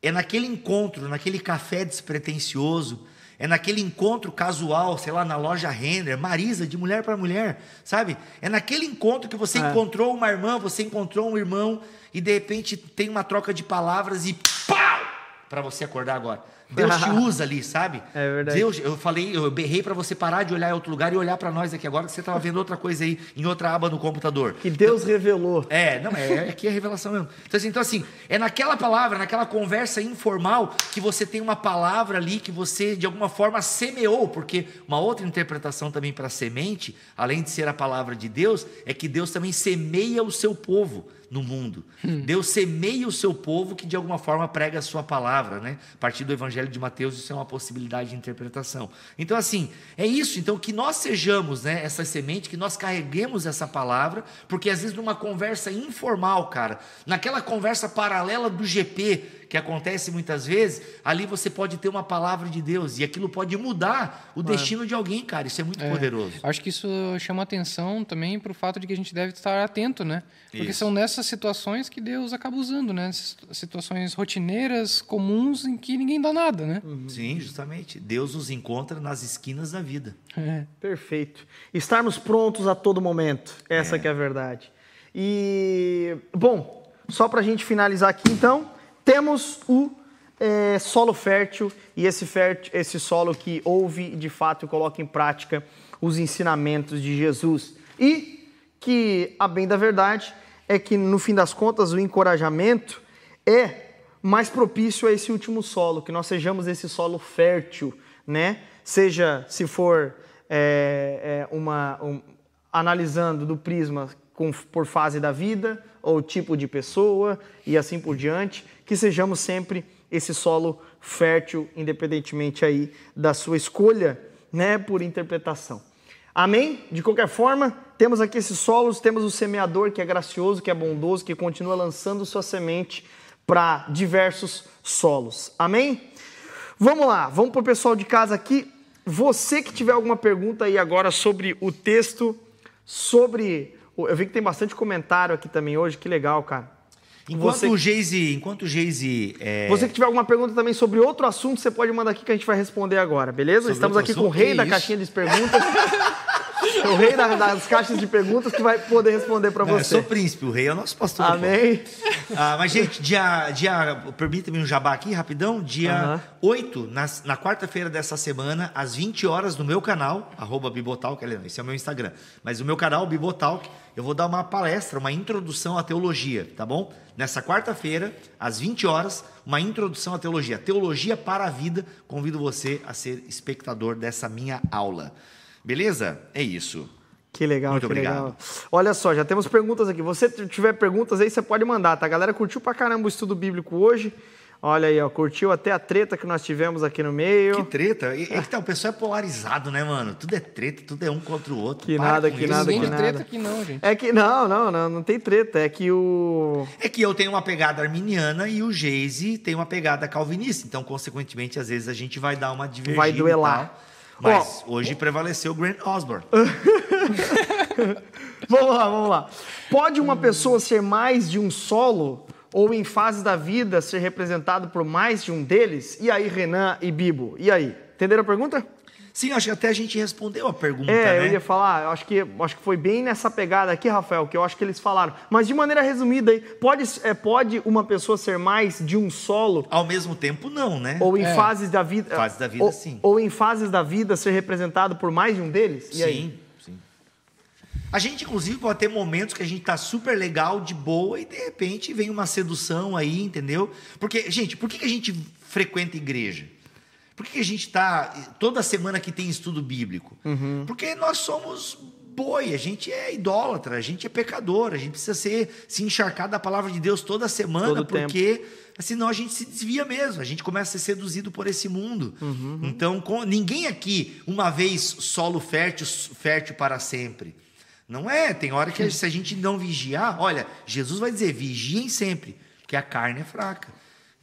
é naquele encontro, naquele café despretensioso é naquele encontro casual, sei lá, na loja Renner, Marisa, de mulher para mulher, sabe? É naquele encontro que você é. encontrou uma irmã, você encontrou um irmão e de repente tem uma troca de palavras e pau! Para você acordar agora. Deus te usa ali, sabe? É verdade. Deus, eu falei, eu berrei para você parar de olhar em outro lugar e olhar para nós aqui agora, que você estava vendo outra coisa aí em outra aba no computador. Que Deus então, revelou. É, não, é, é aqui é revelação mesmo. Então assim, então assim, é naquela palavra, naquela conversa informal que você tem uma palavra ali que você de alguma forma semeou, porque uma outra interpretação também para semente, além de ser a palavra de Deus, é que Deus também semeia o seu povo no mundo. Hum. Deus semeia o seu povo que de alguma forma prega a sua palavra, né? A partir do evangelho de Mateus, isso é uma possibilidade de interpretação. Então, assim, é isso. Então, que nós sejamos né, essa semente, que nós carreguemos essa palavra, porque às vezes numa conversa informal, cara, naquela conversa paralela do GP, que acontece muitas vezes, ali você pode ter uma palavra de Deus e aquilo pode mudar o destino de alguém, cara. Isso é muito É, poderoso. Acho que isso chama atenção também para o fato de que a gente deve estar atento, né? Porque Isso. são nessas situações que Deus acaba usando, né? Essas Situações rotineiras, comuns, em que ninguém dá nada, né? Sim, justamente. Deus nos encontra nas esquinas da vida. É. Perfeito. Estarmos prontos a todo momento. Essa que é a verdade. E, bom, só para a gente finalizar aqui, então, temos o é, solo fértil e esse, fértil, esse solo que ouve de fato e coloca em prática os ensinamentos de Jesus. E que, a bem da verdade, é que no fim das contas o encorajamento é mais propício a esse último solo, que nós sejamos esse solo fértil, né? Seja se for é, é, uma um- analisando do prisma com- por fase da vida ou tipo de pessoa e assim por diante, que sejamos sempre esse solo fértil, independentemente aí da sua escolha, né, por interpretação. Amém? De qualquer forma, temos aqui esses solos, temos o semeador que é gracioso, que é bondoso, que continua lançando sua semente para diversos solos. Amém? Vamos lá, vamos para o pessoal de casa aqui. Você que tiver alguma pergunta aí agora sobre o texto, sobre. Eu vi que tem bastante comentário aqui também hoje, que legal, cara. Enquanto Você- o Geise, enquanto o Geise é, Você que tiver alguma pergunta também sobre outro assunto, você pode mandar aqui que a gente vai responder agora, beleza? Sobre Estamos aqui com o assunto? rei da caixinha de perguntas. o rei da- das caixas de perguntas que vai poder responder para Não, eu você. sou príncipe, o rei é o nosso pastor. Amém. Ah, mas, gente, dia. dia Permita-me um jabá aqui, rapidão. Dia Aham. 8, na, na quarta-feira dessa semana, às 20 horas, no meu canal, arroba Bibotalk, esse é o meu Instagram. Mas o meu canal, Bibotalk, eu vou dar uma palestra, uma introdução à teologia, tá bom? Nessa quarta-feira, às 20 horas, uma introdução à teologia. Teologia para a vida. Convido você a ser espectador dessa minha aula. Beleza? É isso. Que legal, Muito que obrigado. legal. Olha só, já temos perguntas aqui. Você tiver perguntas aí, você pode mandar, tá? A galera curtiu pra caramba o estudo bíblico hoje. Olha aí, ó, curtiu até a treta que nós tivemos aqui no meio. Que treta. E, é que tá, o pessoal é polarizado, né, mano? Tudo é treta, tudo é um contra o outro. Que Para nada, que isso, nada, Ninguém que de mano. nada. treta aqui não, gente. É que não, não, não, não tem treta. É que o É que eu tenho uma pegada arminiana e o Geise tem uma pegada calvinista. Então, consequentemente, às vezes a gente vai dar uma divergida. Vai duelar. Mas hoje prevaleceu o Grant Osborne. Vamos lá, vamos lá. Pode uma pessoa ser mais de um solo ou em fases da vida ser representado por mais de um deles? E aí, Renan e Bibo? E aí? Entenderam a pergunta? Sim, acho que até a gente respondeu a pergunta, É, né? eu ia falar, eu acho que, acho que foi bem nessa pegada aqui, Rafael, que eu acho que eles falaram. Mas de maneira resumida aí, pode, é, pode uma pessoa ser mais de um solo Ao mesmo tempo, não, né? ou em É. fases da vida. Fases da vida, ou, sim. Ou em fases da vida ser representado por mais de um deles? E sim, aí? sim. A gente, inclusive, pode ter momentos que a gente tá super legal, de boa, e de repente vem uma sedução aí, entendeu? Porque, gente, por que que a gente frequenta igreja? Por que a gente tá toda semana que tem estudo bíblico? Uhum. Porque nós somos boi, a gente é idólatra, a gente é pecador, a gente precisa ser, se encharcar da palavra de Deus toda semana, Todo porque senão a gente se desvia mesmo, a gente começa a ser seduzido por esse mundo. Então, com- ninguém aqui, uma vez solo fértil, fértil para sempre. Não é, tem hora que se a gente não vigiar, olha, Jesus vai dizer, vigiem sempre, porque a carne é fraca.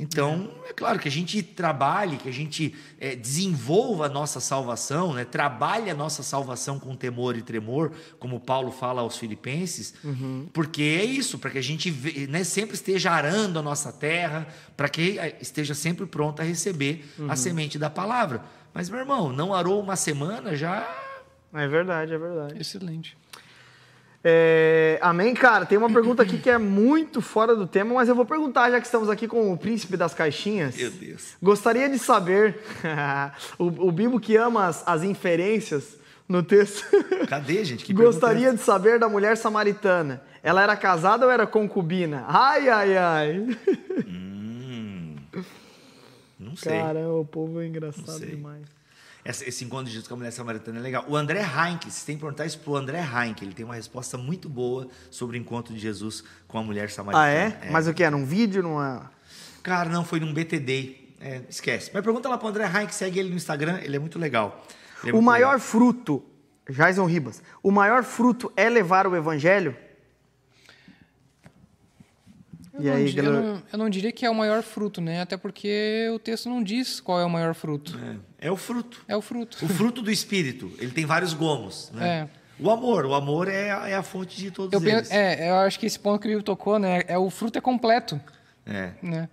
Então, é claro que a gente trabalhe, que a gente eh, desenvolva a nossa salvação, né? trabalhe a nossa salvação com temor e tremor, como Paulo fala aos filipenses, porque é isso, para que a gente né, sempre esteja arando a nossa terra, para que eh, esteja sempre pronto a receber a semente da palavra. Mas, meu irmão, não arou uma semana, já É verdade, é verdade. Excelente. É, amém, cara. Tem uma pergunta aqui que é muito fora do tema, mas eu vou perguntar, já que estamos aqui com o príncipe das caixinhas. Meu Deus. Gostaria de saber, o, o Bibo que ama as, as inferências no texto, Cadê, gente? Que pergunta é gostaria de saber da mulher samaritana. Ela era casada ou era concubina? Ai, ai, ai. Hum, não sei. Cara, o povo é engraçado demais. Essa- esse encontro de Jesus com a mulher samaritana é legal. O André Heinck, vocês têm que perguntar isso pro André Heinck. Ele tem uma resposta muito boa sobre o encontro de Jesus com a mulher samaritana. Ah, é? Mas o que? Era um vídeo? Numa... Cara, não, foi num BTD. É, esquece. Mas pergunta lá pro André que segue ele no Instagram, ele é muito legal. É o muito maior legal. fruto, Jason Ribas, o maior fruto é levar o evangelho? Eu, E não, aí, eu, não, eu não diria que é o maior fruto, né? Até porque o texto não diz qual é o maior fruto. É, é o fruto. É o fruto. O fruto do espírito. Ele tem vários gomos, né? É. O amor, o amor é, a- é a fonte de todos Eu eles. penso, é, eu acho que esse ponto que ele tocou, né? É o fruto é completo, É. né?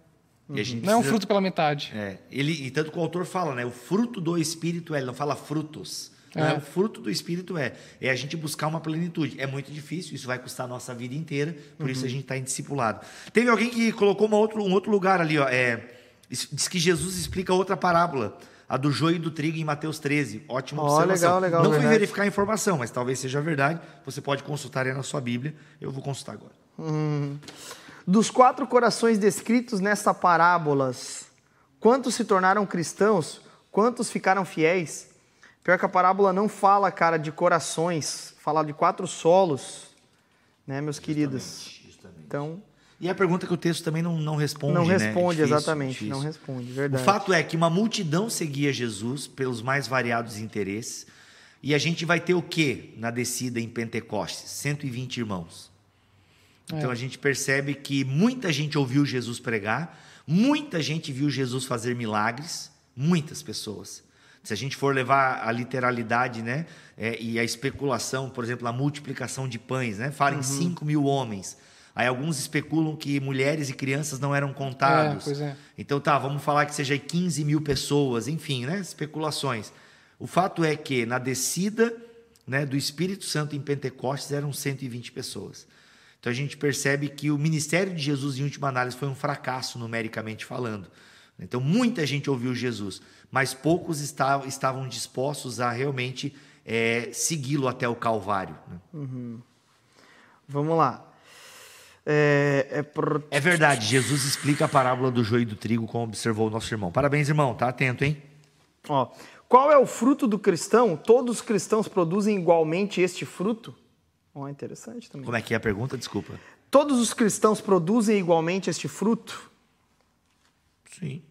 Não é um fruto pela metade. É, ele, e tanto que o autor fala, né? O fruto do Espírito é, ele não fala frutos. Não é. É. O fruto do Espírito é. É a gente buscar uma plenitude. É muito difícil, isso vai custar a nossa vida inteira, por isso a gente está em discipulado. Teve alguém que colocou uma outro, um outro lugar ali, ó. É, diz que Jesus explica outra parábola, a do joio e do trigo em Mateus 13. Ótima Ó, observação. legal, legal, não fui verdade. verificar a informação, mas talvez seja verdade. Você pode consultar aí na sua Bíblia. Eu vou consultar agora. Dos quatro corações descritos nesta parábolas, quantos se tornaram cristãos? Quantos ficaram fiéis? Pior que a parábola não fala, cara, de corações, fala de quatro solos, né, meus queridos? Então, E a pergunta que o texto também não, não responde. não né? É responde, difícil, exatamente, difícil. não responde, O verdade. fato é que uma multidão seguia Jesus pelos mais variados interesses. E a gente vai ter o que na descida em Pentecostes? 120 irmãos. Então a gente percebe que muita gente ouviu Jesus pregar, muita gente viu Jesus fazer milagres, muitas pessoas. Se a gente for levar a literalidade né, é, e a especulação, por exemplo, a multiplicação de pães, né, fala em 5 mil homens. Aí alguns especulam que mulheres e crianças não eram contados. É, pois é. Então tá, vamos falar que seja 15 mil pessoas, enfim, né? Especulações. O fato é que na descida né, do Espírito Santo em Pentecostes eram 120 pessoas. Então a gente percebe que o ministério de Jesus, em última análise, foi um fracasso, numericamente falando. Então muita gente ouviu Jesus, mas poucos estavam, dispostos a realmente eh, segui-lo até o Calvário. né? Vamos lá. É, é por- É verdade, Jesus explica a parábola do joio e do trigo, como observou o nosso irmão. Parabéns, irmão, tá atento, hein? Ó, qual é o fruto do cristão? Todos os cristãos produzem igualmente este fruto? Ó, interessante também. Como é que é a pergunta? Desculpa. Todos os cristãos produzem igualmente este fruto? Sim.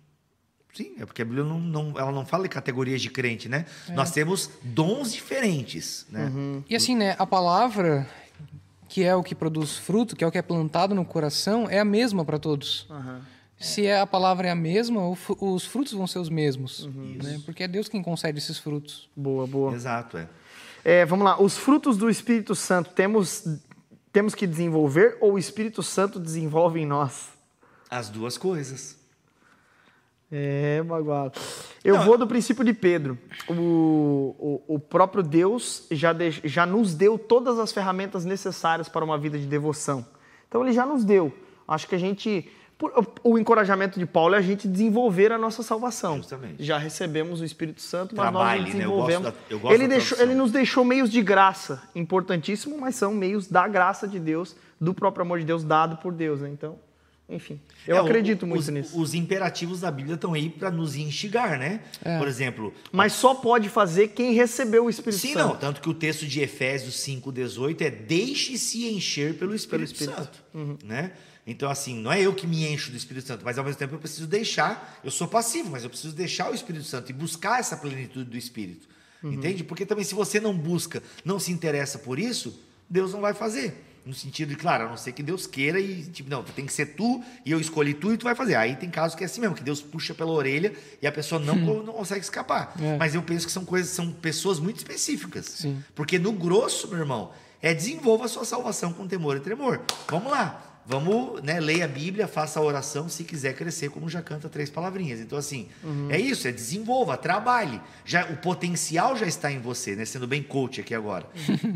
Sim, é porque a Bíblia não, não- ela não fala em categorias de crente, né? Nós temos dons diferentes, né? E assim, né, a palavra, que é o que produz fruto, que é o que é plantado no coração, é a mesma para todos. Se é, a palavra é a mesma, os frutos vão ser os mesmos. Né? Porque é Deus quem concede esses frutos. Boa, boa. Exato, é. É, vamos lá. Os frutos do Espírito Santo temos, temos que desenvolver ou o Espírito Santo desenvolve em nós? As duas coisas. É, bagual. Eu Não, vou do princípio de Pedro. O, o, o próprio Deus já, deix- já nos deu todas as ferramentas necessárias para uma vida de devoção. Então ele já nos deu. Acho que a gente. por- o encorajamento de Paulo é a gente desenvolver a nossa salvação. Justamente. Já recebemos o Espírito Santo, mas Trabalhe, nós né? Eu desenvolvemos. gosto da- eu gosto ele, deixou, ele nos deixou meios de graça, importantíssimo, mas são meios da graça de Deus, do próprio amor de Deus dado por Deus. Né? Então, enfim, eu É, o- acredito muito os, nisso. Os imperativos da Bíblia estão aí para nos instigar, né? Por exemplo, Mas só pode fazer quem recebeu o Espírito Sim, Santo. não. Tanto que o texto de Efésios 5,18 é deixe-se encher pelo Espírito, Espírito. Santo. Né? Então, assim, não é eu que me encho do Espírito Santo, mas ao mesmo tempo eu preciso deixar, eu sou passivo, mas eu preciso deixar o Espírito Santo e buscar essa plenitude do Espírito. Entende? Porque também se você não busca, não se interessa por isso, Deus não vai fazer. No sentido de, claro, a não ser que Deus queira e, tipo, não, tem que ser tu e eu escolhi tu e tu vai fazer. Aí tem casos que é assim mesmo, que Deus puxa pela orelha e a pessoa não, não consegue escapar. É. Mas eu penso que são coisas, são pessoas muito específicas. Sim. Porque no grosso, meu irmão, é desenvolva a sua salvação com temor e tremor. Vamos lá. Vamos, né, leia a Bíblia, faça a oração, se quiser crescer, como já canta três palavrinhas. Então, assim, Uhum. é isso, é desenvolva, trabalhe. Já, o potencial já está em você, né? Sendo bem coach aqui agora.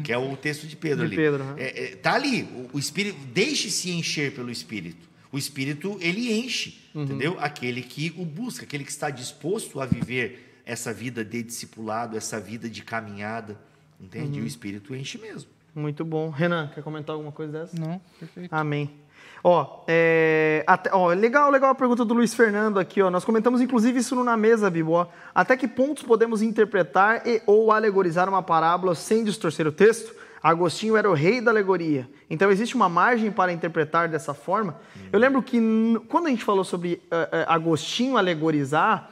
que é o texto de Pedro De ali. Pedro, né? É, é, tá ali. O, o Espírito, deixe-se encher pelo Espírito. O Espírito, ele enche, Uhum. entendeu? Aquele que o busca, aquele que está disposto a viver essa vida de discipulado, essa vida de caminhada, entende? Uhum. E o Espírito enche mesmo. Muito bom. Renan, quer comentar alguma coisa dessa? Não, perfeito. Amém. Ó, é, até, ó, legal, legal a pergunta do Luiz Fernando aqui, ó. Nós comentamos inclusive isso no na mesa, Bibo. ó. Até que pontos podemos interpretar e ou alegorizar uma parábola sem distorcer o texto? Agostinho era o rei da alegoria. Então existe uma margem para interpretar dessa forma. Eu lembro que quando a gente falou sobre eh, Agostinho alegorizar,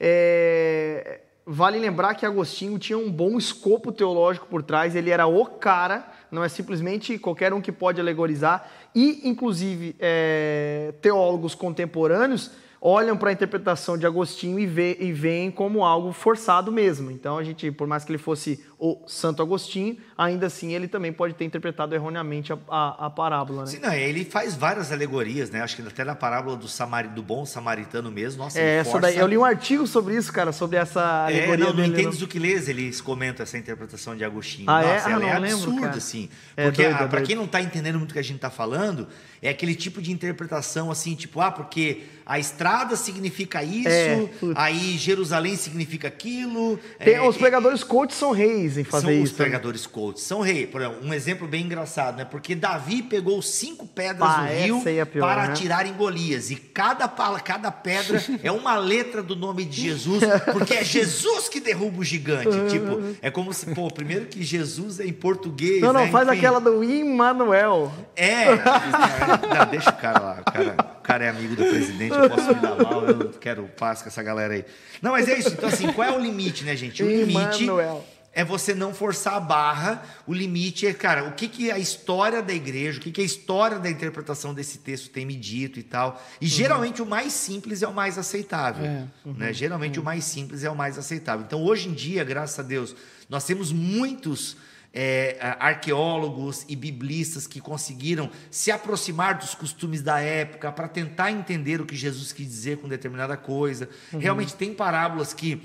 eh, vale lembrar que Agostinho tinha um bom escopo teológico por trás. Ele era o cara, não é simplesmente qualquer um que pode alegorizar. E, inclusive, eh, teólogos contemporâneos olham para a interpretação de Agostinho e, e veem como algo forçado mesmo. Então, a gente, por mais que ele fosse o Santo Agostinho, ainda assim ele também pode ter interpretado erroneamente a, a, a parábola. Né? Sim, não, ele faz várias alegorias, né? Acho que até na parábola do, Samari, do bom samaritano mesmo. Nossa, É, essa daí, eu li um artigo sobre isso, cara, sobre essa É, alegoria não, no dele. né? Entendes o que lês, eles comentam essa interpretação de Agostinho. Ah, é? Nossa, Ah, ela não é absurda, assim. É Porque, ah, é doido. quem não tá entendendo muito o que a gente tá falando, é aquele tipo de interpretação, assim, tipo, ah, porque a estrada significa isso, É, aí Jerusalém significa aquilo. Tem- é, os pregadores coach são reis em fazer são os isso. né? pregadores coaches, são rei. Por exemplo, um exemplo bem engraçado, né? Porque Davi pegou cinco pedras Ah, no rio é pior, para né? atirar em Golias. E cada, pala- cada pedra é uma letra do nome de Jesus, porque é Jesus que derruba o gigante. tipo, é como se, pô, primeiro que Jesus é em português. Não, não, né? faz Enfim. aquela do Immanuel. É, não, deixa o cara lá. O cara, o cara é amigo do presidente, eu posso me dar mal, eu quero paz com essa galera aí. Não, mas é isso. Então, assim, qual é o limite, né, gente? O limite Emmanuel. É você não forçar a barra. O limite é, cara, o que, que a história da igreja, o que, que a história da interpretação desse texto tem me dito e tal. E geralmente o mais simples é o mais aceitável. É, Né? Geralmente o mais simples é o mais aceitável. Então, hoje em dia, graças a Deus, nós temos muitos é, arqueólogos e biblistas que conseguiram se aproximar dos costumes da época para tentar entender o que Jesus quis dizer com determinada coisa. Realmente tem parábolas que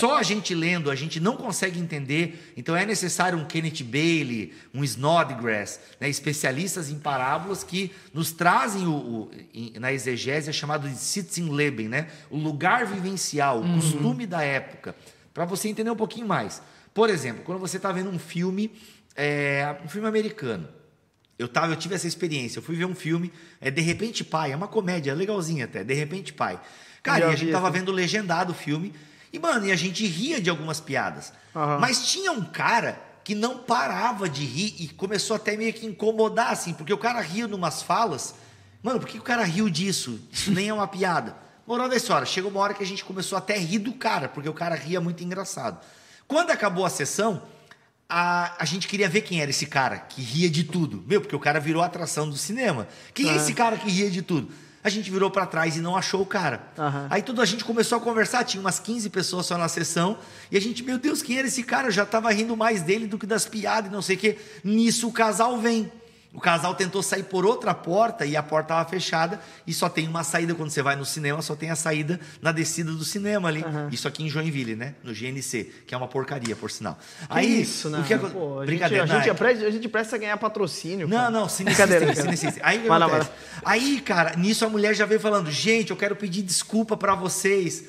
só a gente lendo a gente não consegue entender. Então é necessário um Kenneth Bailey, um Snodgrass, né, especialistas em parábolas que nos trazem o, o- na exegese é chamado de Sitzenleben, né, o lugar vivencial, o costume da época, para você entender um pouquinho mais. Por exemplo, quando você está vendo um filme, é, um filme americano. Eu, tava, eu tive essa experiência. Eu fui ver um filme, é De Repente Pai, é uma comédia, legalzinha até, De Repente Pai. Cara, e a gente tava esse. vendo legendado o filme, e, mano, e a gente ria de algumas piadas. Aham. Mas tinha um cara que não parava de rir e começou até meio que incomodar, assim, porque o cara ria numas falas. Mano, por que o cara riu disso? Isso nem é uma piada. Moral da história, chegou uma hora que a gente começou até a rir do cara, porque o cara ria muito engraçado. Quando acabou a sessão, a, a gente queria ver quem era esse cara que ria de tudo. Meu, porque o cara virou atração do cinema. Quem é esse cara que ria de tudo? A gente virou pra trás e não achou o cara. Aham. Aí toda a gente começou a conversar, tinha umas 15 pessoas só na sessão, e a gente, meu Deus, quem era esse cara? Eu já tava rindo mais dele do que das piadas e não sei o quê. Nisso o casal vem. O casal tentou sair por outra porta e a porta estava fechada e só tem uma saída quando você vai no cinema, só tem a saída na descida do cinema ali. Isso aqui em Joinville, né? No GNC, que é uma porcaria, por sinal. Que isso, né? o que é... Pô, a gente, Brincadeira, a, gente é- é presta, a gente presta a ganhar patrocínio. não, cara. não, sim, Brincadeira, sim, sim. Aí Vai lá? Aí, cara, nisso a mulher já veio falando: gente, eu quero pedir desculpa pra vocês,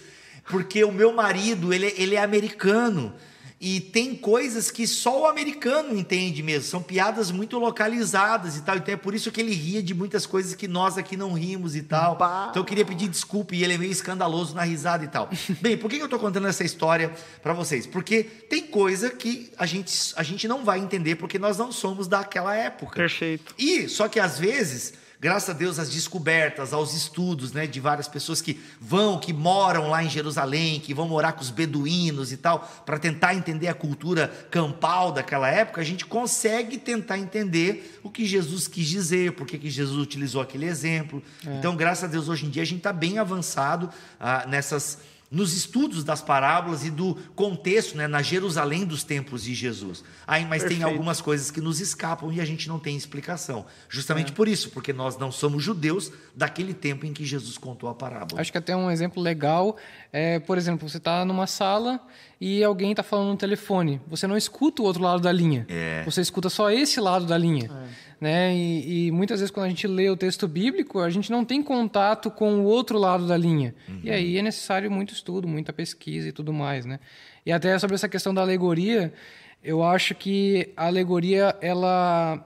porque o meu marido, ele, ele é americano. E tem coisas que só o americano entende mesmo. São piadas muito localizadas e tal. Então é por isso que ele ria de muitas coisas que nós aqui não rimos e tal. Bah. Então eu queria pedir desculpa e ele é meio escandaloso na risada e tal. Bem, por que eu tô contando essa história pra vocês? Porque tem coisa que a gente, a gente não vai entender porque nós não somos daquela época. Perfeito. E só que às vezes, graças a Deus, às descobertas, aos estudos, né, de várias pessoas que vão, que moram lá em Jerusalém, que vão morar com os beduínos e tal, para tentar entender a cultura campal daquela época, a gente consegue tentar entender o que Jesus quis dizer, por que Jesus utilizou aquele exemplo. Então, graças a Deus, hoje em dia a gente está bem avançado ah, nessas nos estudos das parábolas e do contexto, né, na Jerusalém dos tempos de Jesus. Aí, mas tem Perfeito. algumas coisas que nos escapam e a gente não tem explicação. É. Justamente por isso, porque nós não somos judeus daquele tempo em que Jesus contou a parábola. Acho que até um exemplo legal é, por exemplo, você está numa sala e alguém está falando no telefone. Você não escuta o outro lado da linha. É. Você escuta só esse lado da linha. Né? E, e muitas vezes, quando a gente lê o texto bíblico, a gente não tem contato com o outro lado da linha. E aí é necessário muito estudo, muita pesquisa e tudo mais. Né? E até sobre essa questão da alegoria, eu acho que a alegoria, ela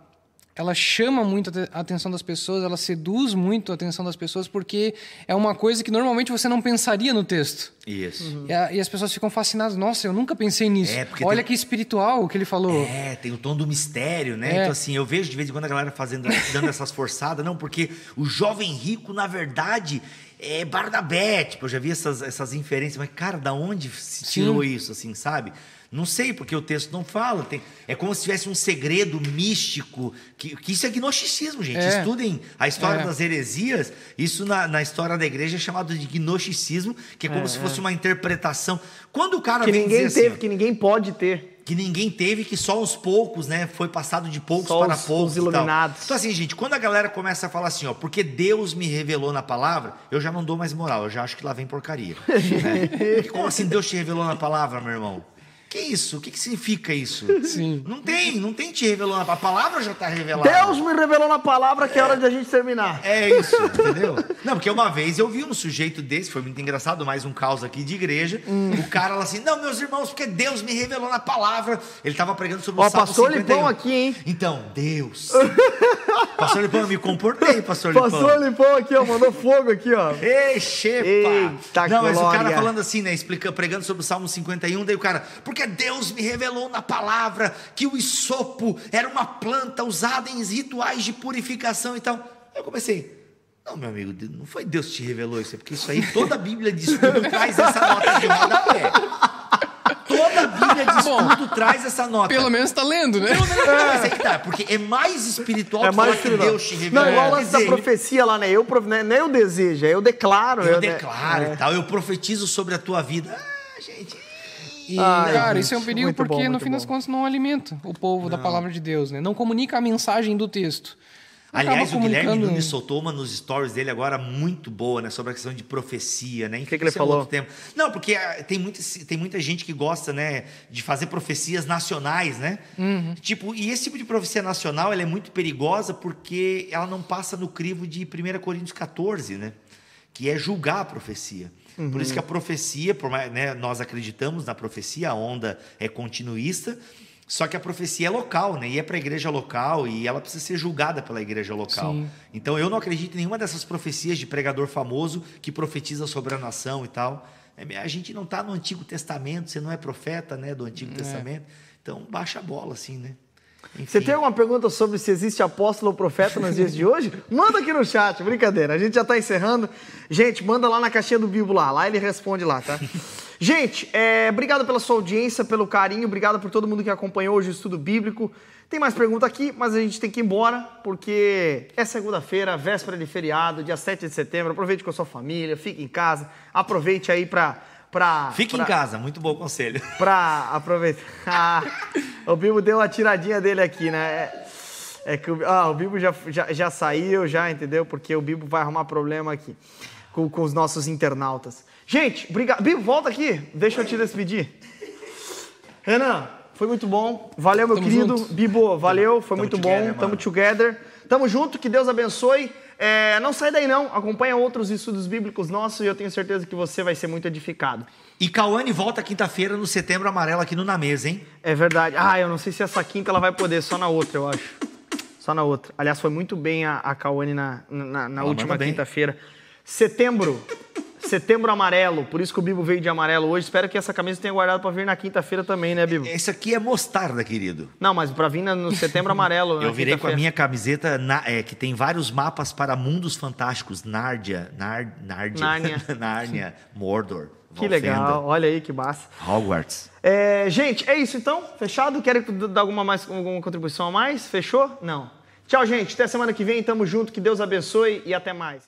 ela chama muito a atenção das pessoas, ela seduz muito a atenção das pessoas, porque é uma coisa que normalmente você não pensaria no texto. Isso. Uhum. E, a, e, as pessoas ficam fascinadas. Nossa, eu nunca pensei nisso. É, Olha tem... que espiritual o que ele falou. É, tem o tom do mistério, né? É. Então, assim, eu vejo de vez em quando a galera fazendo, dando essas forçadas. Não, porque o jovem rico, na verdade, é Barnabé. Tipo, eu já vi essas, essas inferências. Mas, cara, da onde se tirou Sim. isso, assim, sabe? Não sei, porque o texto não fala. Tem, é como se tivesse um segredo místico. Que, que isso é gnosticismo, gente. É. Estudem a história é. das heresias. Isso na, na, história da igreja é chamado de gnosticismo, que é como é, se fosse é. uma interpretação. Quando o cara que vem ninguém teve, assim, que ninguém pode ter que ninguém teve, que só os poucos, né? Foi passado de poucos só para os, poucos. Os iluminados. Então, assim, gente, quando a galera começa a falar assim, ó, porque Deus me revelou na palavra, eu já não dou mais moral, eu já acho que lá vem porcaria. né? Como assim Deus te revelou na palavra, meu irmão? Que isso? O que, que significa isso? Sim. Não tem, não tem te revelando. A palavra já está revelada. Deus me revelou na palavra que é, é hora de a gente terminar. É isso, entendeu? Não, porque uma vez eu vi um sujeito desse, foi muito engraçado, mais um caos aqui de igreja. Hum. O cara lá assim, não, meus irmãos, porque Deus me revelou na palavra. Ele estava pregando sobre o Ó, Salmo pastor 51. Lipão aqui, hein? Então, Deus. pastor Lipão, eu me comportei, pastor Lipão. Pastor Lipão aqui, ó, mandou fogo aqui, ó. Ei, chepa. Eita, Não, mas glória. o cara falando assim, né, explica, pregando sobre o Salmo 51, daí o cara, porque porque Deus me revelou na palavra que o isopo era uma planta usada em rituais de purificação e tal. Eu comecei, não, meu amigo, não foi Deus que te revelou isso, é porque isso aí toda a Bíblia de estudo traz essa nota de rodapé. Toda a Bíblia de estudo Bom, traz essa nota. Pelo menos está lendo, né? Não, não, não, não, mas é que tá, porque é mais espiritual é mais que Deus te revelou. Não, igual lance da profecia lá, né? Eu, né? Não é eu desejo, é eu declaro. Eu, eu declaro é. e tal, eu profetizo sobre a tua vida. Ah, gente, e, Ai, cara, gente, isso é um perigo porque, bom, no fim bom. das contas, não alimenta o povo não. da palavra de Deus, né? Não comunica a mensagem do texto. Aliás, o Guilherme Nunes soltou uma nos stories dele agora muito boa, né? Sobre a questão de profecia, né? O que, que ele falou? Tempo. Não, porque ah, tem muita, tem muita gente que gosta, né? De fazer profecias nacionais, né? Uhum. Tipo, e esse tipo de profecia nacional, ela é muito perigosa porque ela não passa no crivo de 1 Coríntios 14, né? Que é julgar a profecia. Uhum. Por isso que a profecia, por mais, né, nós acreditamos na profecia, a onda é continuista, só que a profecia é local, né? E é para a igreja local e ela precisa ser julgada pela igreja local. Sim. Então eu não acredito em nenhuma dessas profecias de pregador famoso que profetiza sobre a nação e tal. É, a gente não está no Antigo Testamento, você não é profeta, né, do Antigo é. Testamento. Então baixa a bola assim, né? Enfim. Você tem alguma pergunta sobre se existe apóstolo ou profeta nos dias de hoje? Manda aqui no chat, brincadeira. A gente já está encerrando. Gente, manda lá na caixinha do Bibo lá. Lá ele responde lá, tá? Gente, é, obrigado pela sua audiência, pelo carinho, obrigado por todo mundo que acompanhou hoje o estudo bíblico. Tem mais pergunta aqui, mas a gente tem que ir embora, porque é segunda-feira, véspera de feriado, dia 7 de setembro. Aproveite com a sua família, fique em casa, aproveite aí para pra. Fique pra, em casa, muito bom conselho. Pra aproveitar. Ah, o Bibo deu uma tiradinha dele aqui, né? É, é que o, ah, o Bibo já, já, já saiu, já, entendeu? Porque o Bibo vai arrumar problema aqui com, com os nossos internautas. Gente, obrigado. Bibo, volta aqui, deixa eu te despedir. Renan, foi muito bom. Valeu, meu Tamo querido. Junto. Bibo, valeu, foi Tamo muito together, bom. Tamo together. Tamo junto, que Deus abençoe. É, não sai daí não, acompanha outros estudos bíblicos nossos e eu tenho certeza que você vai ser muito edificado. E Cauane volta quinta-feira no Setembro Amarelo aqui no Na Mesa, hein? É verdade. Ah, eu não sei se essa quinta ela vai poder, só na outra, eu acho. Só na outra. Aliás, foi muito bem a, a Cauane na, na, na última quinta-feira. Setembro, Setembro amarelo, por isso que o Bibo veio de amarelo hoje. Espero que essa camisa tenha guardado para vir na quinta-feira também, né, Bibo? Esse aqui é mostarda, querido. Não, mas para vir no setembro amarelo. Eu virei com a minha camiseta na, é, que tem vários mapas para mundos fantásticos: Nárdia, Nar, Nárdia, Nárnia, Nárnia Mordor. Que legal, olha aí que massa. Hogwarts. É, gente, é isso então. Fechado? Querem dar alguma, mais, alguma contribuição a mais? Fechou? Não. Tchau, gente. Até semana que vem. Tamo junto. Que Deus abençoe e até mais.